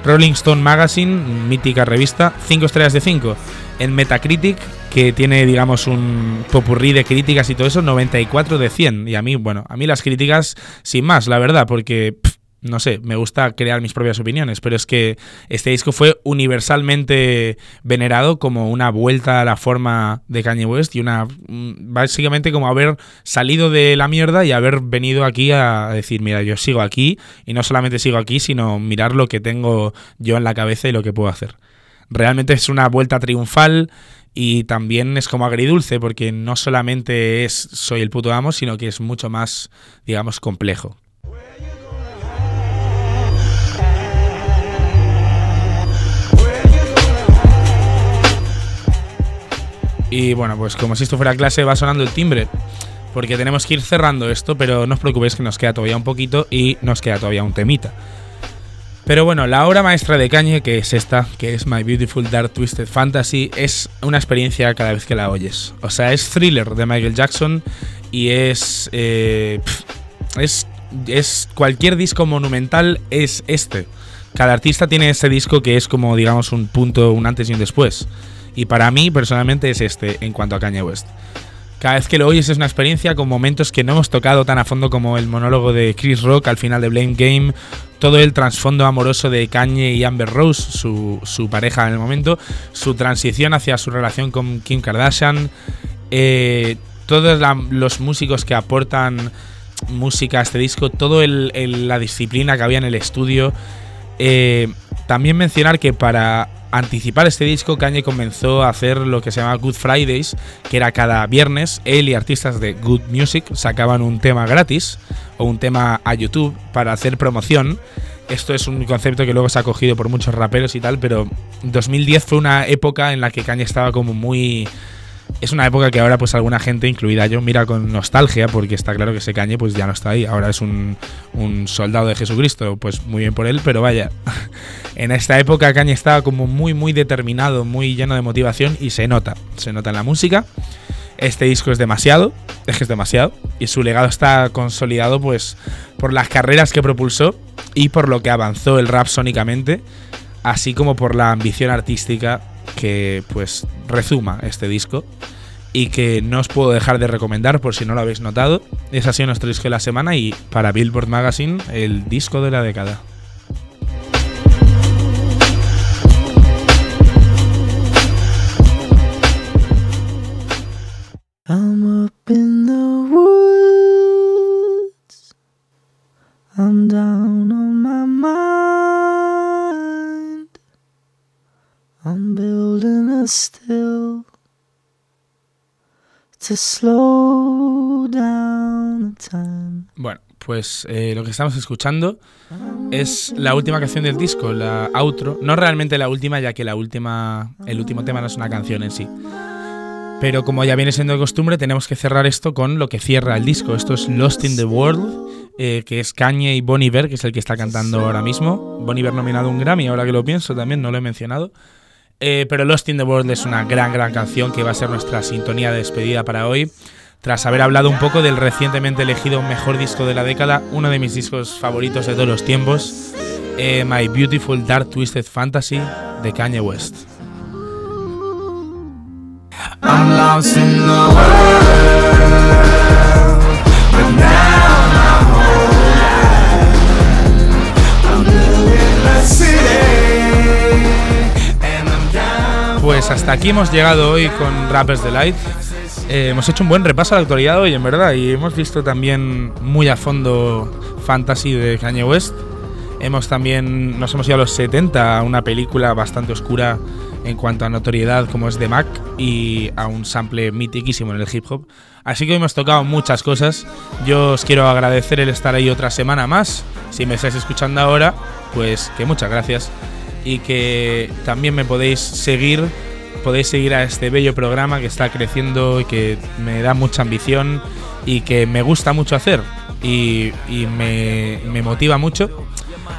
[SPEAKER 1] Rolling Stone Magazine, mítica revista, 5 estrellas de 5. En Metacritic, que tiene, digamos, un popurrí de críticas y todo eso, 94 de 100. Y a mí, bueno, a mí las críticas, sin más, la verdad, porque no sé, me gusta crear mis propias opiniones, pero es que este disco fue universalmente venerado como una vuelta a la forma de Kanye West y una mm, básicamente como haber salido de la mierda y haber venido aquí a decir, mira, yo sigo aquí y no solamente sigo aquí, sino mirar lo que tengo yo en la cabeza y lo que puedo hacer. Realmente es una vuelta triunfal y también es como agridulce porque no solamente es soy el puto amo, sino que es mucho más, digamos, complejo. Y bueno, pues como si esto fuera clase, va sonando el timbre. Porque tenemos que ir cerrando esto, pero no os preocupéis que nos queda todavía un poquito y nos queda todavía un temita. Pero bueno, la obra maestra de Kanye, que es esta, que es My Beautiful Dark Twisted Fantasy, es una experiencia cada vez que la oyes. O sea, es thriller de Michael Jackson y es. Eh, es, es. Cualquier disco monumental es este. Cada artista tiene este disco que es como, digamos, un punto, un antes y un después. Y para mí, personalmente, es este en cuanto a Kanye West. Cada vez que lo oyes es una experiencia con momentos que no hemos tocado tan a fondo como el monólogo de Chris Rock al final de Blame Game, todo el trasfondo amoroso de Kanye y Amber Rose, su, su pareja en el momento, su transición hacia su relación con Kim Kardashian, eh, todos los músicos que aportan música a este disco, toda la disciplina que había en el estudio. Eh, también mencionar que para anticipar este disco, Kanye comenzó a hacer lo que se llama Good Fridays, que era cada viernes él y artistas de Good Music sacaban un tema gratis o un tema a YouTube para hacer promoción. Esto es un concepto que luego se ha cogido por muchos raperos y tal, pero 2010 fue una época en la que Kanye estaba como muy es una época que ahora pues alguna gente, incluida yo, mira con nostalgia porque está claro que ese Kanye pues ya no está ahí, ahora es un, un soldado de Jesucristo, pues muy bien por él, pero vaya, en esta época Kanye estaba como muy muy determinado, muy lleno de motivación y se nota, se nota en la música. Este disco es demasiado, es que es demasiado, y su legado está consolidado pues por las carreras que propulsó y por lo que avanzó el rap sónicamente, así como por la ambición artística que pues rezuma este disco y que no os puedo dejar de recomendar por si no lo habéis notado. Es así nuestro disco de la semana y para Billboard Magazine el disco de la década.
[SPEAKER 13] Still to slow down the time.
[SPEAKER 1] Bueno, pues eh, lo que estamos escuchando es la última canción del disco, la outro. No realmente la última, ya que la última, el último tema no es una canción en sí. Pero como ya viene siendo de costumbre, tenemos que cerrar esto con lo que cierra el disco. Esto es Lost in the World, eh, que es Kanye y Bon Iver, que es el que está cantando ahora mismo. Bon Iver nominado un Grammy, ahora que lo pienso también, no lo he mencionado. Eh, pero Lost in the World es una gran, gran canción que va a ser nuestra sintonía de despedida para hoy. Tras haber hablado un poco del recientemente elegido mejor disco de la década, uno de mis discos favoritos de todos los tiempos, eh, My Beautiful Dark Twisted Fantasy de Kanye West. Pues hasta aquí hemos llegado hoy con Rappers Delight. Eh, hemos hecho un buen repaso a la actualidad hoy, en verdad, y hemos visto también muy a fondo Fantasy de Kanye West. Hemos también, nos hemos ido a los 70, a una película bastante oscura en cuanto a notoriedad como es The Mac y a un sample mitiquísimo en el hip hop. Así que hoy hemos tocado muchas cosas. Yo os quiero agradecer el estar ahí otra semana más. Si me estáis escuchando ahora, pues que muchas gracias. Y que también me podéis seguir podéis seguir a este bello programa que está creciendo y que me da mucha ambición y que me gusta mucho hacer y, y me, me motiva mucho.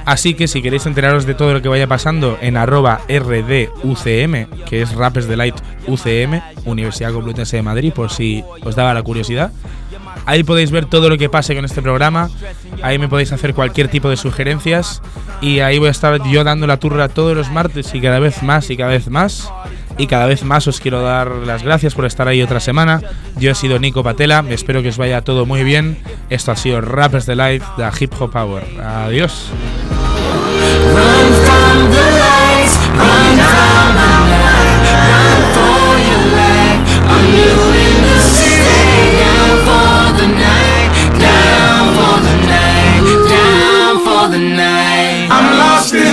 [SPEAKER 1] Así que si queréis enteraros de todo lo que vaya pasando en arroba RDUCM, que es Rappers Delight UCM, Universidad Complutense de Madrid, por si os daba la curiosidad. Ahí podéis ver todo lo que pase con este programa. Ahí me podéis hacer cualquier tipo de sugerencias. Y ahí voy a estar yo dando la turra todos los martes y cada vez más y cada vez más. Y cada vez más os quiero dar las gracias por estar ahí otra semana. Yo he sido Nico Patela. Espero que os vaya todo muy bien. Esto ha sido Rappers Delight, de Hip Hop Power. Adiós.
[SPEAKER 7] justice.